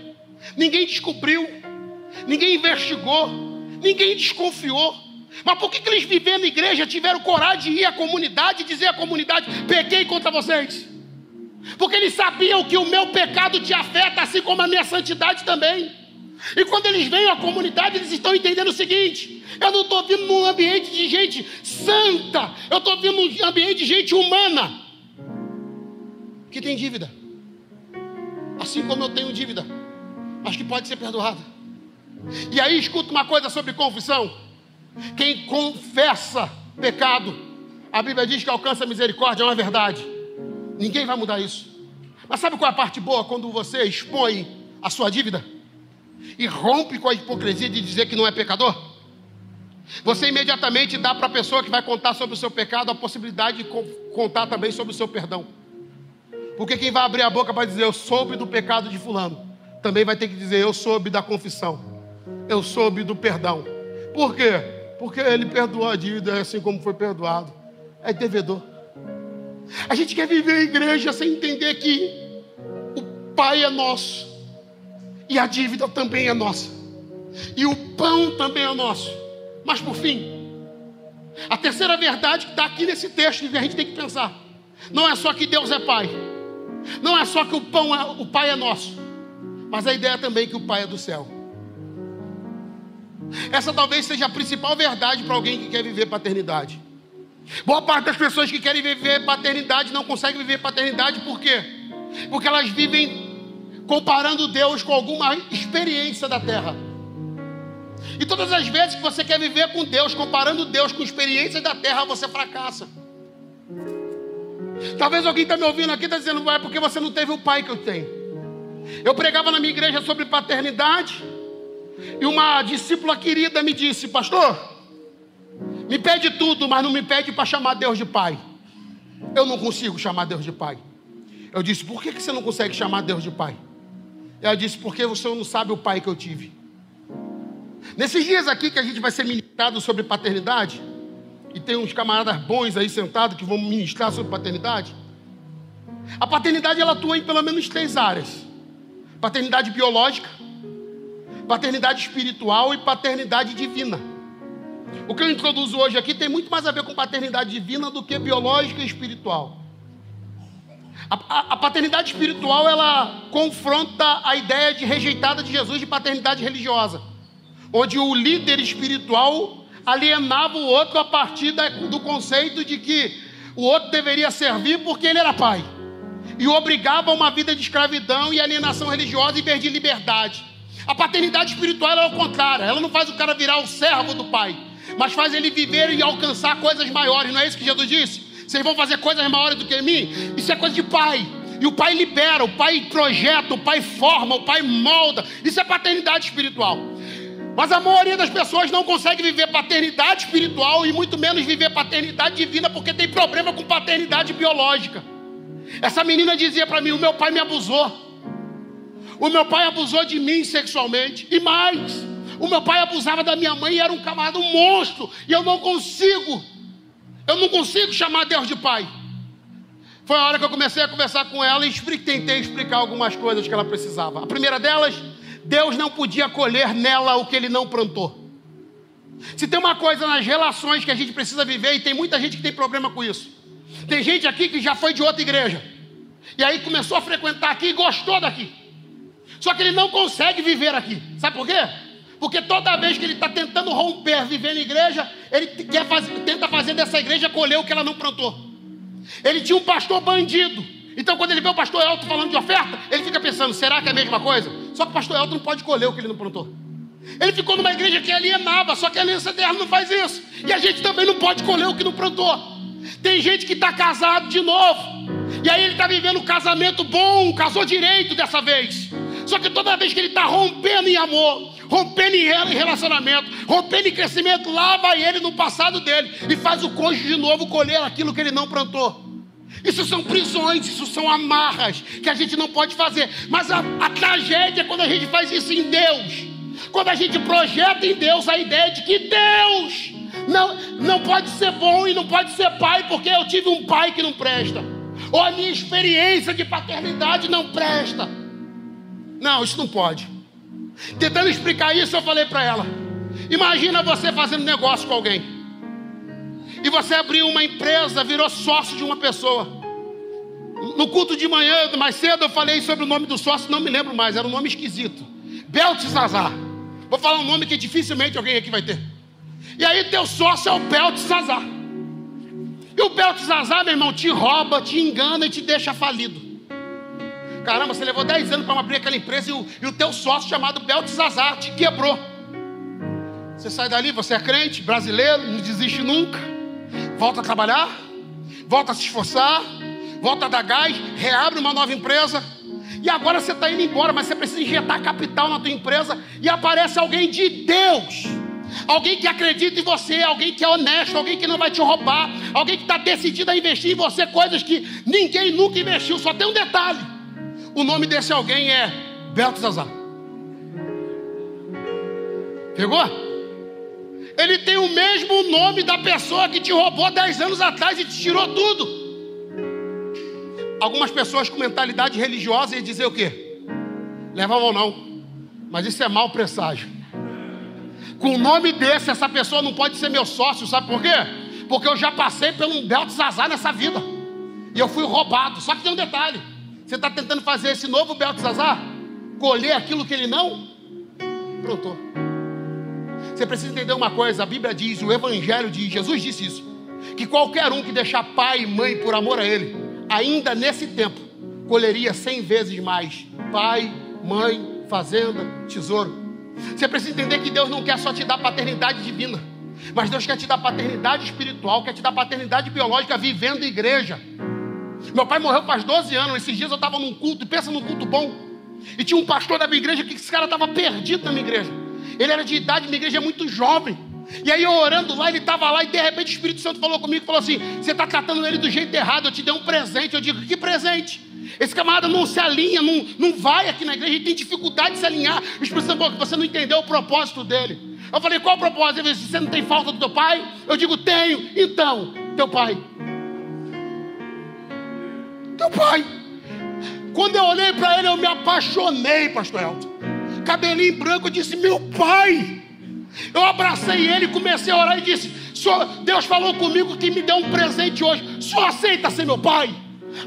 Ninguém descobriu, ninguém investigou, ninguém desconfiou. Mas por que, que eles vivendo na igreja tiveram coragem de ir à comunidade e dizer à comunidade: pequei contra vocês? Porque eles sabiam que o meu pecado te afeta, assim como a minha santidade também. E quando eles vêm à comunidade, eles estão entendendo o seguinte: eu não estou vindo num ambiente de gente santa, eu estou vindo num ambiente de gente humana que tem dívida. Assim como eu tenho dívida, mas que pode ser perdoada. E aí escuta uma coisa sobre confissão: quem confessa pecado, a Bíblia diz que alcança misericórdia, é uma verdade. Ninguém vai mudar isso. Mas sabe qual é a parte boa quando você expõe a sua dívida? E rompe com a hipocrisia de dizer que não é pecador? Você imediatamente dá para a pessoa que vai contar sobre o seu pecado a possibilidade de contar também sobre o seu perdão. Porque quem vai abrir a boca para dizer eu soube do pecado de fulano, também vai ter que dizer eu soube da confissão. Eu soube do perdão. Por quê? Porque ele perdoou a dívida assim como foi perdoado. É devedor. A gente quer viver a igreja sem entender que pai é nosso, e a dívida também é nossa, e o pão também é nosso. Mas por fim, a terceira verdade que está aqui nesse texto que a gente tem que pensar: não é só que Deus é pai, não é só que o pão é, o pai é nosso, mas a ideia também que o pai é do céu. Essa talvez seja a principal verdade para alguém que quer viver paternidade. Boa parte das pessoas que querem viver paternidade não conseguem viver paternidade por quê? Porque elas vivem comparando Deus com alguma experiência da terra. E todas as vezes que você quer viver com Deus, comparando Deus com experiências da terra, você fracassa. Talvez alguém está me ouvindo aqui está dizendo, é porque você não teve o pai que eu tenho. Eu pregava na minha igreja sobre paternidade, e uma discípula querida me disse, pastor, me pede tudo, mas não me pede para chamar Deus de pai. Eu não consigo chamar Deus de pai. Eu disse, por que você não consegue chamar Deus de pai? Ela disse, porque você não sabe o pai que eu tive. Nesses dias aqui que a gente vai ser ministrado sobre paternidade, e tem uns camaradas bons aí sentados que vão ministrar sobre paternidade. A paternidade ela atua em pelo menos três áreas: paternidade biológica, paternidade espiritual e paternidade divina. O que eu introduzo hoje aqui tem muito mais a ver com paternidade divina do que biológica e espiritual. A, a, paternidade espiritual ela confronta a ideia de rejeitada de Jesus de paternidade religiosa, onde o líder espiritual alienava o outro a partir da, do conceito de que o outro deveria servir porque ele era pai, e obrigava a uma vida de escravidão e alienação religiosa em vez de liberdade. A paternidade espiritual é o contrário, ela não faz o cara virar o servo do pai, mas faz ele viver e alcançar coisas maiores, não é isso que Jesus disse? Vocês vão fazer coisas maiores do que mim? Isso é coisa de pai. E o pai libera, o pai projeta, o pai forma, o pai molda. Isso é paternidade espiritual. Mas a maioria das pessoas não consegue viver paternidade espiritual e muito menos viver paternidade divina porque tem problema com paternidade biológica. Essa menina dizia para mim: o meu pai me abusou. O meu pai abusou de mim sexualmente. E mais, o meu pai abusava da minha mãe e era um camarada, um monstro. E eu não consigo, eu não consigo chamar Deus de pai. Foi a hora que eu comecei a conversar com ela e tentei explicar algumas coisas que ela precisava. A primeira delas, Deus não podia colher nela o que ele não plantou. Se tem uma coisa nas relações que a gente precisa viver, e tem muita gente que tem problema com isso. Tem gente aqui que já foi de outra igreja. E aí começou a frequentar aqui e gostou daqui. Só que ele não consegue viver aqui. Sabe por quê? Porque toda vez que ele está tentando romper, viver na igreja, ele quer fazer, tenta fazer dessa igreja colher o que ela não plantou. Ele tinha um pastor bandido. Então, quando ele vê o pastor Elton falando de oferta, ele fica pensando: será que é a mesma coisa? Só que o pastor Elton não pode colher o que ele não plantou. Ele ficou numa igreja que alienava, só que a aliança dela não faz isso. E a gente também não pode colher o que não plantou. Tem gente que está casado de novo. E aí ele está vivendo um casamento bom, casou direito dessa vez. Só que toda vez que ele está rompendo em amor, rompendo em relacionamento, rompendo em crescimento, lá vai ele no passado dele e faz o cônjuge de novo colher aquilo que ele não plantou. Isso são prisões, isso são amarras que a gente não pode fazer. Mas a, a tragédia é quando a gente faz isso em Deus. Quando a gente projeta em Deus a ideia de que Deus não, não pode ser bom e não pode ser pai, porque eu tive um pai que não presta. Ou a minha experiência de paternidade não presta. Não, isso não pode. Tentando explicar isso, eu falei para ela: Imagina você fazendo negócio com alguém. E você abriu uma empresa, virou sócio de uma pessoa. No culto de manhã, mais cedo, eu falei sobre o nome do sócio, não me lembro mais, era um nome esquisito. Beltzazar. Vou falar um nome que dificilmente alguém aqui vai ter. E aí teu sócio é o Beltzazar. E o Beltzazar, meu irmão, te rouba, te engana e te deixa falido. Caramba, você levou 10 anos para abrir aquela empresa e o, e o teu sócio chamado Beltzazar te quebrou. Você sai dali, você é crente, brasileiro, não desiste nunca. Volta a trabalhar, volta a se esforçar, volta a dar gás, reabre uma nova empresa. E agora você está indo embora, mas você precisa injetar capital na tua empresa e aparece alguém de Deus. Alguém que acredita em você, alguém que é honesto, alguém que não vai te roubar, alguém que está decidido a investir em você coisas que ninguém nunca investiu. Só tem um detalhe: o nome desse alguém é Beltzazar. Pegou? Ele tem o mesmo nome da pessoa que te roubou 10 anos atrás e te tirou tudo. Algumas pessoas com mentalidade religiosa iam dizer o quê? Leva a mão não. Mas isso é mau presságio. Com o nome desse, essa pessoa não pode ser meu sócio, sabe por quê? Porque eu já passei por um belo nessa vida. E eu fui roubado. Só que tem um detalhe: você está tentando fazer esse novo Beltzazar colher aquilo que ele não plantou. Você precisa entender uma coisa: a Bíblia diz, o Evangelho diz, Jesus disse isso, que qualquer um que deixar pai e mãe por amor a Ele, ainda nesse tempo, colheria cem vezes mais pai, mãe, fazenda, tesouro. Você precisa entender que Deus não quer só te dar paternidade divina, mas Deus quer te dar paternidade espiritual, quer te dar paternidade biológica vivendo igreja. Meu pai morreu faz 12 anos. Esses dias eu estava num culto, pensa num culto bom. E tinha um pastor da minha igreja que esse cara estava perdido na minha igreja. Ele era de idade, minha igreja é muito jovem. E aí eu orando lá, ele estava lá e de repente o Espírito Santo falou comigo falou assim: Você está tratando ele do jeito errado, eu te dei um presente. Eu digo: Que presente? Esse camarada não se alinha, não, não vai aqui na igreja, ele tem dificuldade de se alinhar. O Espírito Santo falou você não entendeu o propósito dele. Eu falei: Qual o propósito? Ele disse: Você não tem falta do teu pai? Eu digo: Tenho. Então, teu pai. Teu pai. Quando eu olhei para ele, eu me apaixonei, pastor Elton. Cabelinho branco, eu disse: Meu pai. Eu abracei ele, comecei a orar e disse: Deus falou comigo que me deu um presente hoje. Só aceita ser meu pai?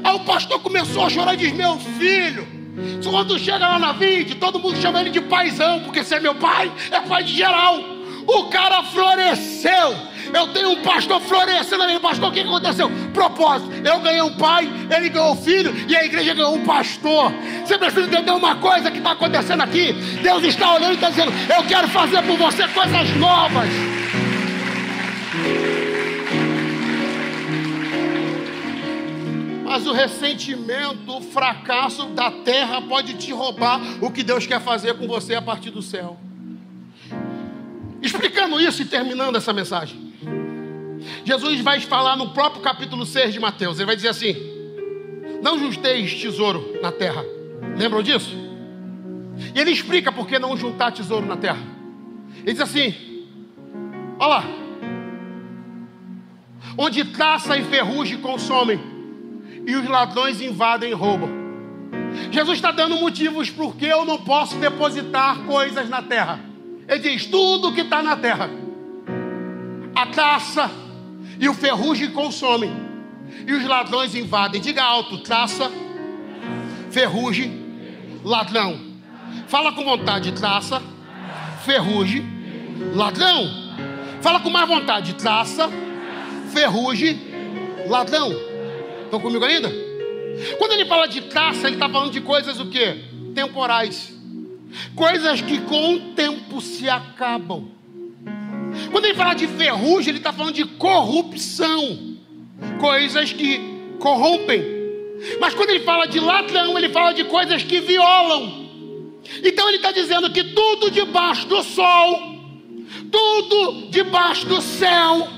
Aí o pastor começou a chorar e disse: Meu filho. Quando chega lá na vinte, todo mundo chama ele de paizão, porque se é meu pai, é pai de geral. O cara floresceu. Eu tenho um pastor florescendo ali. Pastor, o que aconteceu? Propósito. Eu ganhei um pai, ele ganhou um filho e a igreja ganhou um pastor. Você precisa entender uma coisa que está acontecendo aqui. Deus está olhando e está dizendo: Eu quero fazer por você coisas novas. Mas o ressentimento, o fracasso da terra pode te roubar o que Deus quer fazer com você a partir do céu. Explicando isso e terminando essa mensagem. Jesus vai falar no próprio capítulo 6 de Mateus. Ele vai dizer assim: Não junteis tesouro na terra. Lembram disso? E ele explica por que não juntar tesouro na terra. Ele diz assim: Olha lá. Onde traça e ferrugem consomem, e os ladrões invadem e roubam. Jesus está dando motivos por que eu não posso depositar coisas na terra. Ele diz: tudo que está na terra, a traça, e o ferrugem consome, e os ladrões invadem. Diga alto: traça, ferrugem, ladrão. Fala com vontade: traça, ferrugem, ladrão. Fala com mais vontade: traça, ferrugem, ladrão. Estão comigo ainda? Quando ele fala de traça, ele está falando de coisas o que? Temporais. Coisas que com o tempo se acabam. Quando ele fala de ferrugem, ele está falando de corrupção, coisas que corrompem. Mas quando ele fala de ladrão, ele fala de coisas que violam. Então ele está dizendo que tudo debaixo do sol, tudo debaixo do céu,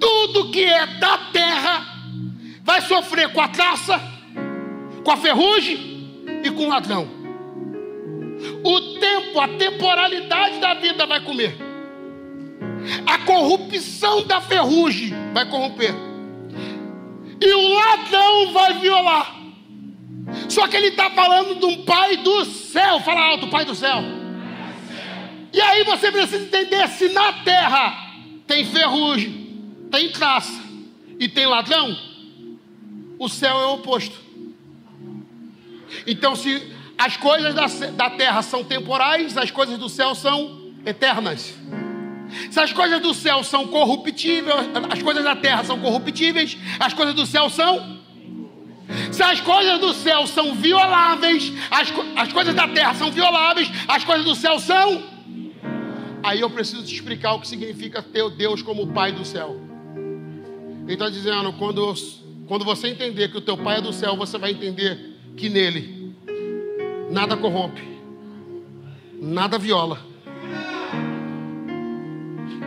tudo que é da terra, vai sofrer com a traça, com a ferrugem e com o ladrão. O tempo, a temporalidade da vida vai comer. A corrupção da ferrugem vai corromper. E o ladrão vai violar. Só que ele está falando de um pai do céu. Fala alto, pai do céu. E aí você precisa entender se na terra tem ferrugem, tem traça e tem ladrão, o céu é o oposto. Então, se as coisas da, da terra são temporais, as coisas do céu são eternas. Se as coisas do céu são corruptíveis, as coisas da terra são corruptíveis, as coisas do céu são. Se as coisas do céu são violáveis, as, as coisas da terra são violáveis, as coisas do céu são. Aí eu preciso te explicar o que significa ter Deus como Pai do céu. Ele está dizendo: quando, quando você entender que o teu Pai é do céu, você vai entender que nele nada corrompe, nada viola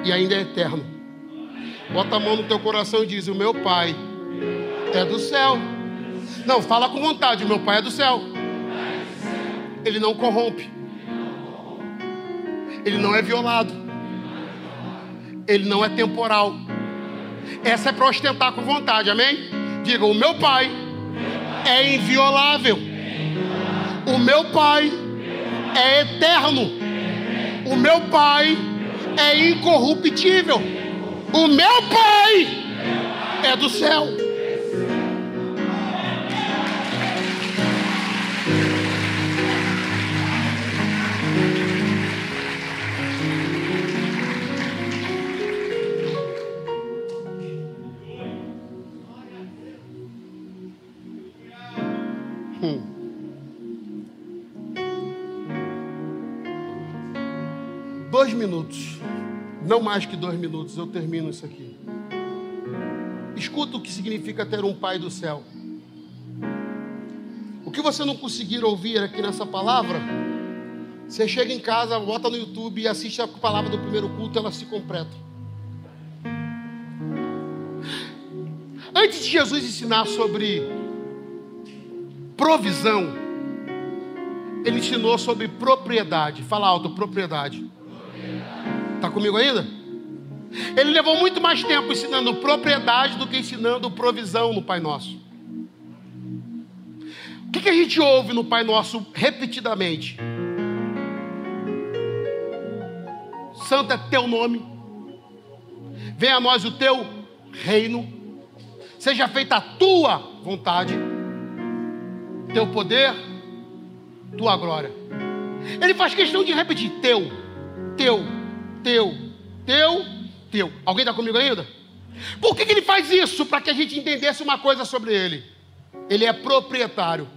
e ainda é eterno. Bota a mão no teu coração e diz: O meu Pai é do céu. Não, fala com vontade: O meu Pai é do céu. Ele não corrompe. Ele não é violado. Ele não é temporal. Essa é para ostentar com vontade, amém? Diga: O meu Pai é inviolável. O meu Pai é eterno. O meu Pai é incorruptível. O meu Pai é do céu. Dois minutos, não mais que dois minutos, eu termino isso aqui. Escuta o que significa ter um Pai do céu. O que você não conseguir ouvir aqui nessa palavra, você chega em casa, bota no YouTube e assiste a palavra do primeiro culto, ela se completa. Antes de Jesus ensinar sobre provisão, ele ensinou sobre propriedade. Fala alto, propriedade. Está comigo ainda? Ele levou muito mais tempo ensinando propriedade do que ensinando provisão no Pai Nosso. O que, que a gente ouve no Pai Nosso repetidamente? Santo é teu nome, venha a nós o teu reino, seja feita a tua vontade, teu poder, tua glória. Ele faz questão de repetir: teu, teu, teu, teu, teu. Alguém está comigo ainda? Por que, que ele faz isso? Para que a gente entendesse uma coisa sobre ele. Ele é proprietário.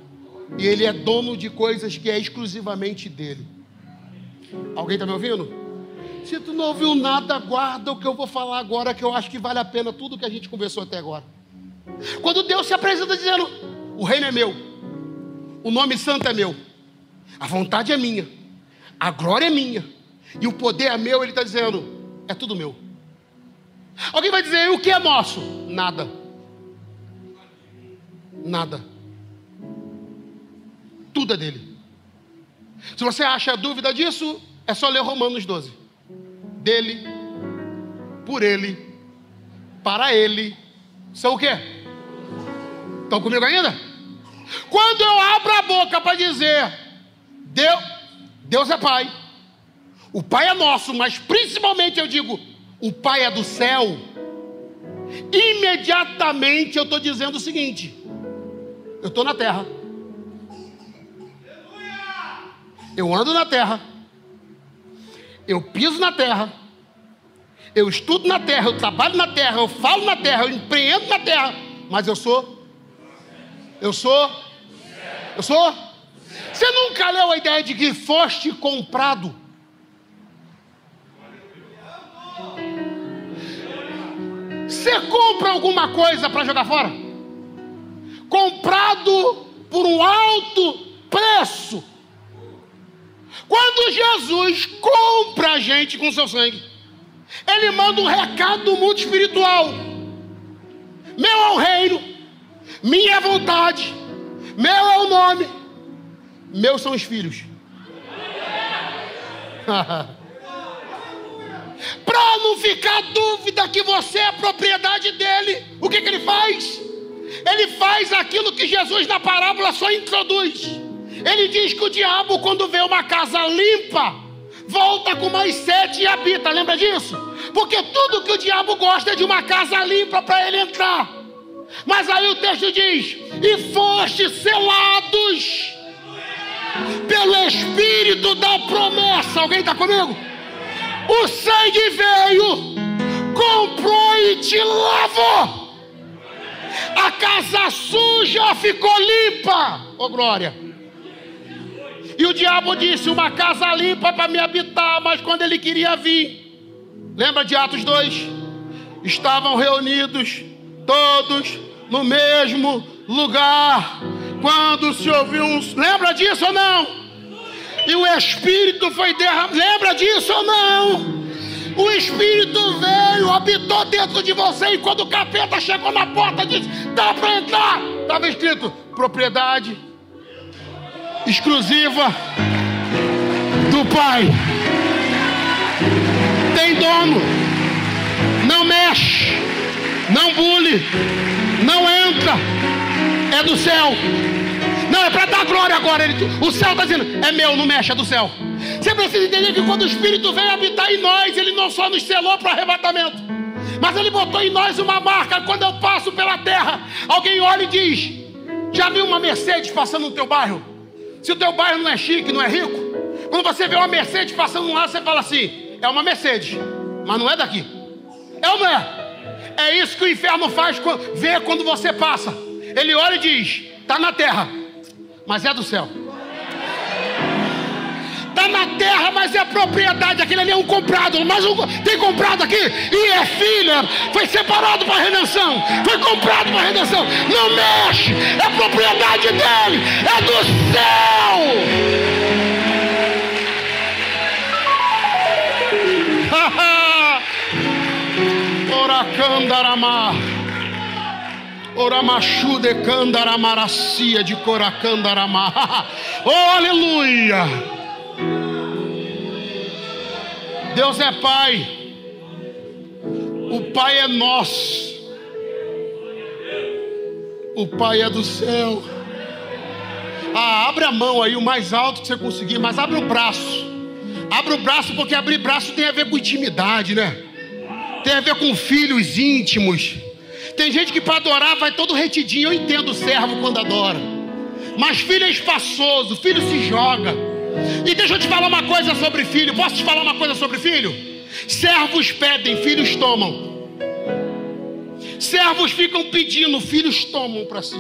E ele é dono de coisas que é exclusivamente dele. Alguém está me ouvindo? Se tu não ouviu nada, guarda o que eu vou falar agora, que eu acho que vale a pena tudo que a gente conversou até agora. Quando Deus se apresenta dizendo: O reino é meu, o nome santo é meu, a vontade é minha, a glória é minha, e o poder é meu, ele está dizendo: É tudo meu. Alguém vai dizer: O que é nosso? Nada. Nada. Tudo é dele. Se você acha dúvida disso, é só ler Romanos 12. Dele, por ele, para ele, são o quê? Estão comigo ainda? Quando eu abro a boca para dizer, Deus, Deus é Pai, o Pai é nosso, mas principalmente eu digo, o Pai é do céu, imediatamente eu estou dizendo o seguinte: eu estou na terra, eu ando na terra, eu piso na terra, eu estudo na terra, eu trabalho na terra, eu falo na terra, eu empreendo na terra, mas eu sou, eu sou, eu sou. Você nunca leu a ideia de que foste comprado? Você compra alguma coisa para jogar fora? Comprado por um alto preço. Quando Jesus compra a gente com seu sangue, ele manda um recado do mundo espiritual: meu é o reino, minha é a vontade, meu é o nome, meus são os filhos. Para não ficar dúvida que você é propriedade dele, o que, que ele faz? Ele faz aquilo que Jesus na parábola só introduz. Ele diz que o diabo, quando vê uma casa limpa, volta com mais sete e habita. Lembra disso? Porque tudo que o diabo gosta é de uma casa limpa para ele entrar. Mas aí o texto diz: E foste selados pelo Espírito da promessa. Alguém está comigo? O sangue veio, comprou e te lavou. A casa suja ficou limpa. Ô oh, glória. E o diabo disse: Uma casa limpa para me habitar, mas quando ele queria vir, lembra de Atos 2? Estavam reunidos todos no mesmo lugar. Quando se ouviu um. Lembra disso ou não? E o Espírito foi derramado. Lembra disso ou não? O Espírito veio, habitou dentro de você. E quando o capeta chegou na porta, disse: Dá para entrar. Estava escrito: propriedade exclusiva do Pai. Tem dono. Não mexe. Não bule. Não entra. É do céu. Não, é para dar glória agora. Ele, o céu está dizendo: é meu, não mexa do céu. Você precisa entender que quando o Espírito veio habitar em nós, ele não só nos selou para arrebatamento, mas ele botou em nós uma marca. Quando eu passo pela terra, alguém olha e diz: Já viu uma Mercedes passando no teu bairro? Se o teu bairro não é chique, não é rico, quando você vê uma Mercedes passando lá, você fala assim: É uma Mercedes, mas não é daqui. É ou não é? É isso que o inferno faz ver quando você passa. Ele olha e diz: Está na terra, mas é do céu. Está na terra, mas é propriedade. Aquele ali é um comprado. Mas um, tem comprado aqui e é filha. Foi separado para redenção. Foi comprado para redenção. Não mexe. É propriedade dele. É do céu. Oracandaramá. Oramachu de candaramaracia de coracandaramá. Oh, aleluia. Deus é Pai. O Pai é nosso. O Pai é do céu. Ah, abre a mão aí o mais alto que você conseguir, mas abre o braço. Abre o braço porque abrir braço tem a ver com intimidade, né? Tem a ver com filhos íntimos. Tem gente que para adorar vai todo retidinho. Eu entendo o servo quando adora. Mas filho é espaçoso, filho se joga. E deixa eu te falar uma coisa sobre filho. Posso te falar uma coisa sobre filho? Servos pedem, filhos tomam. Servos ficam pedindo, filhos tomam para si.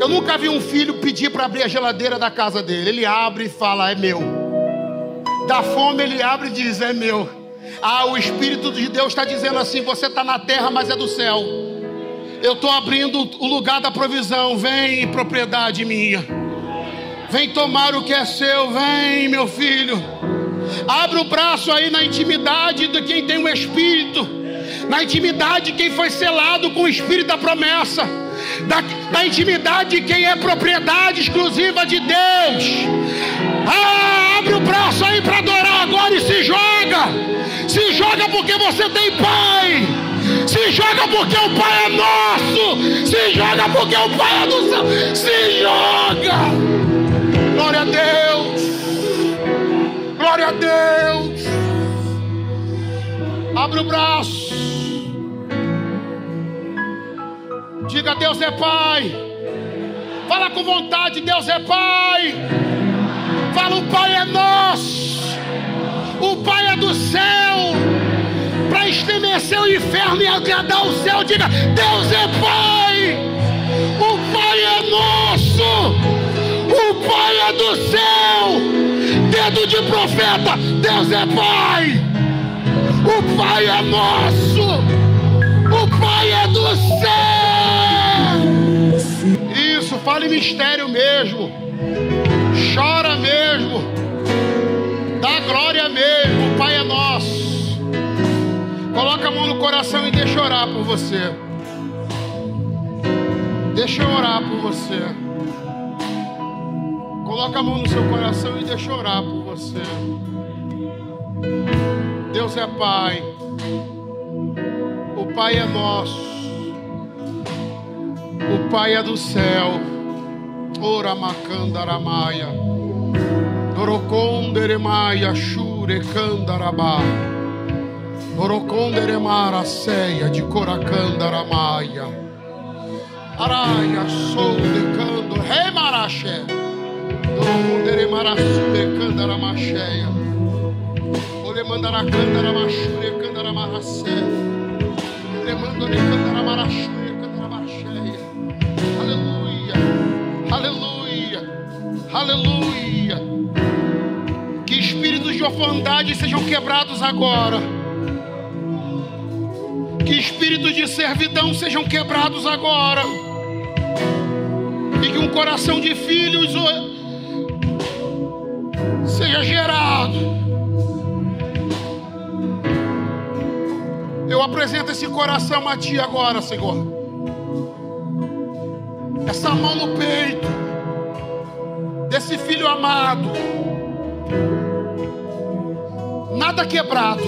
Eu nunca vi um filho pedir para abrir a geladeira da casa dele. Ele abre e fala: É meu. Da fome ele abre e diz: É meu. Ah, o Espírito de Deus está dizendo assim: você está na terra, mas é do céu. Eu estou abrindo o lugar da provisão. Vem, propriedade minha. Vem tomar o que é seu. Vem, meu filho. Abre o braço aí na intimidade de quem tem o Espírito. Na intimidade de quem foi selado com o Espírito da promessa. Da, da intimidade de quem é propriedade exclusiva de Deus. Ah, abre o braço aí agora e se joga. Se joga porque você tem pai. Se joga porque o pai é nosso. Se joga porque o pai é do céu. Se joga. Glória a Deus. Glória a Deus. Abre o braço. Diga: Deus é Pai. Fala com vontade: Deus é Pai. Fala: o Pai é nosso. O Pai é do céu. Para estremecer o inferno e agradar o céu, diga: Deus é Pai. O Pai é nosso. O Pai é do céu. Dedo de profeta: Deus é Pai. O Pai é nosso. O Pai é do céu. Isso, fale mistério mesmo. Chora mesmo. Dá glória coração e deixa eu orar por você. Deixa eu orar por você. Coloca a mão no seu coração e deixa eu orar por você. Deus é Pai. O Pai é nosso. O Pai é do céu. Ora macandaramaia. Oroconderemaya shure candarabá. Oroconderemara ceia de coracandaramaia. Araia sou cando remaraxé. Oroconderemara sure candaramacheia. Olemandara candaramachure candaramacé. Olemandore candaramachure candaramacheia. Aleluia. Aleluia. Aleluia espíritos de orfandade sejam quebrados agora. Que espíritos de servidão sejam quebrados agora. E que um coração de filhos seja gerado. Eu apresento esse coração a Ti agora, Senhor. Essa mão no peito desse filho amado nada quebrado,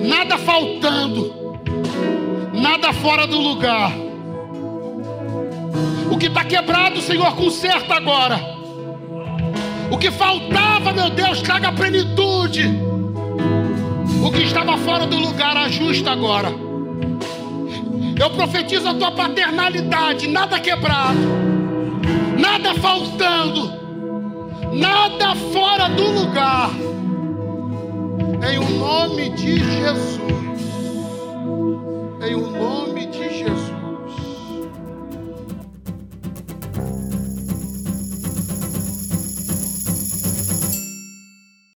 nada faltando, nada fora do lugar. O que está quebrado, Senhor, conserta agora. O que faltava, meu Deus, traga plenitude. O que estava fora do lugar, ajusta agora. Eu profetizo a tua paternalidade, nada quebrado, nada faltando, nada fora do lugar. Em o nome de Jesus. Em o nome de Jesus.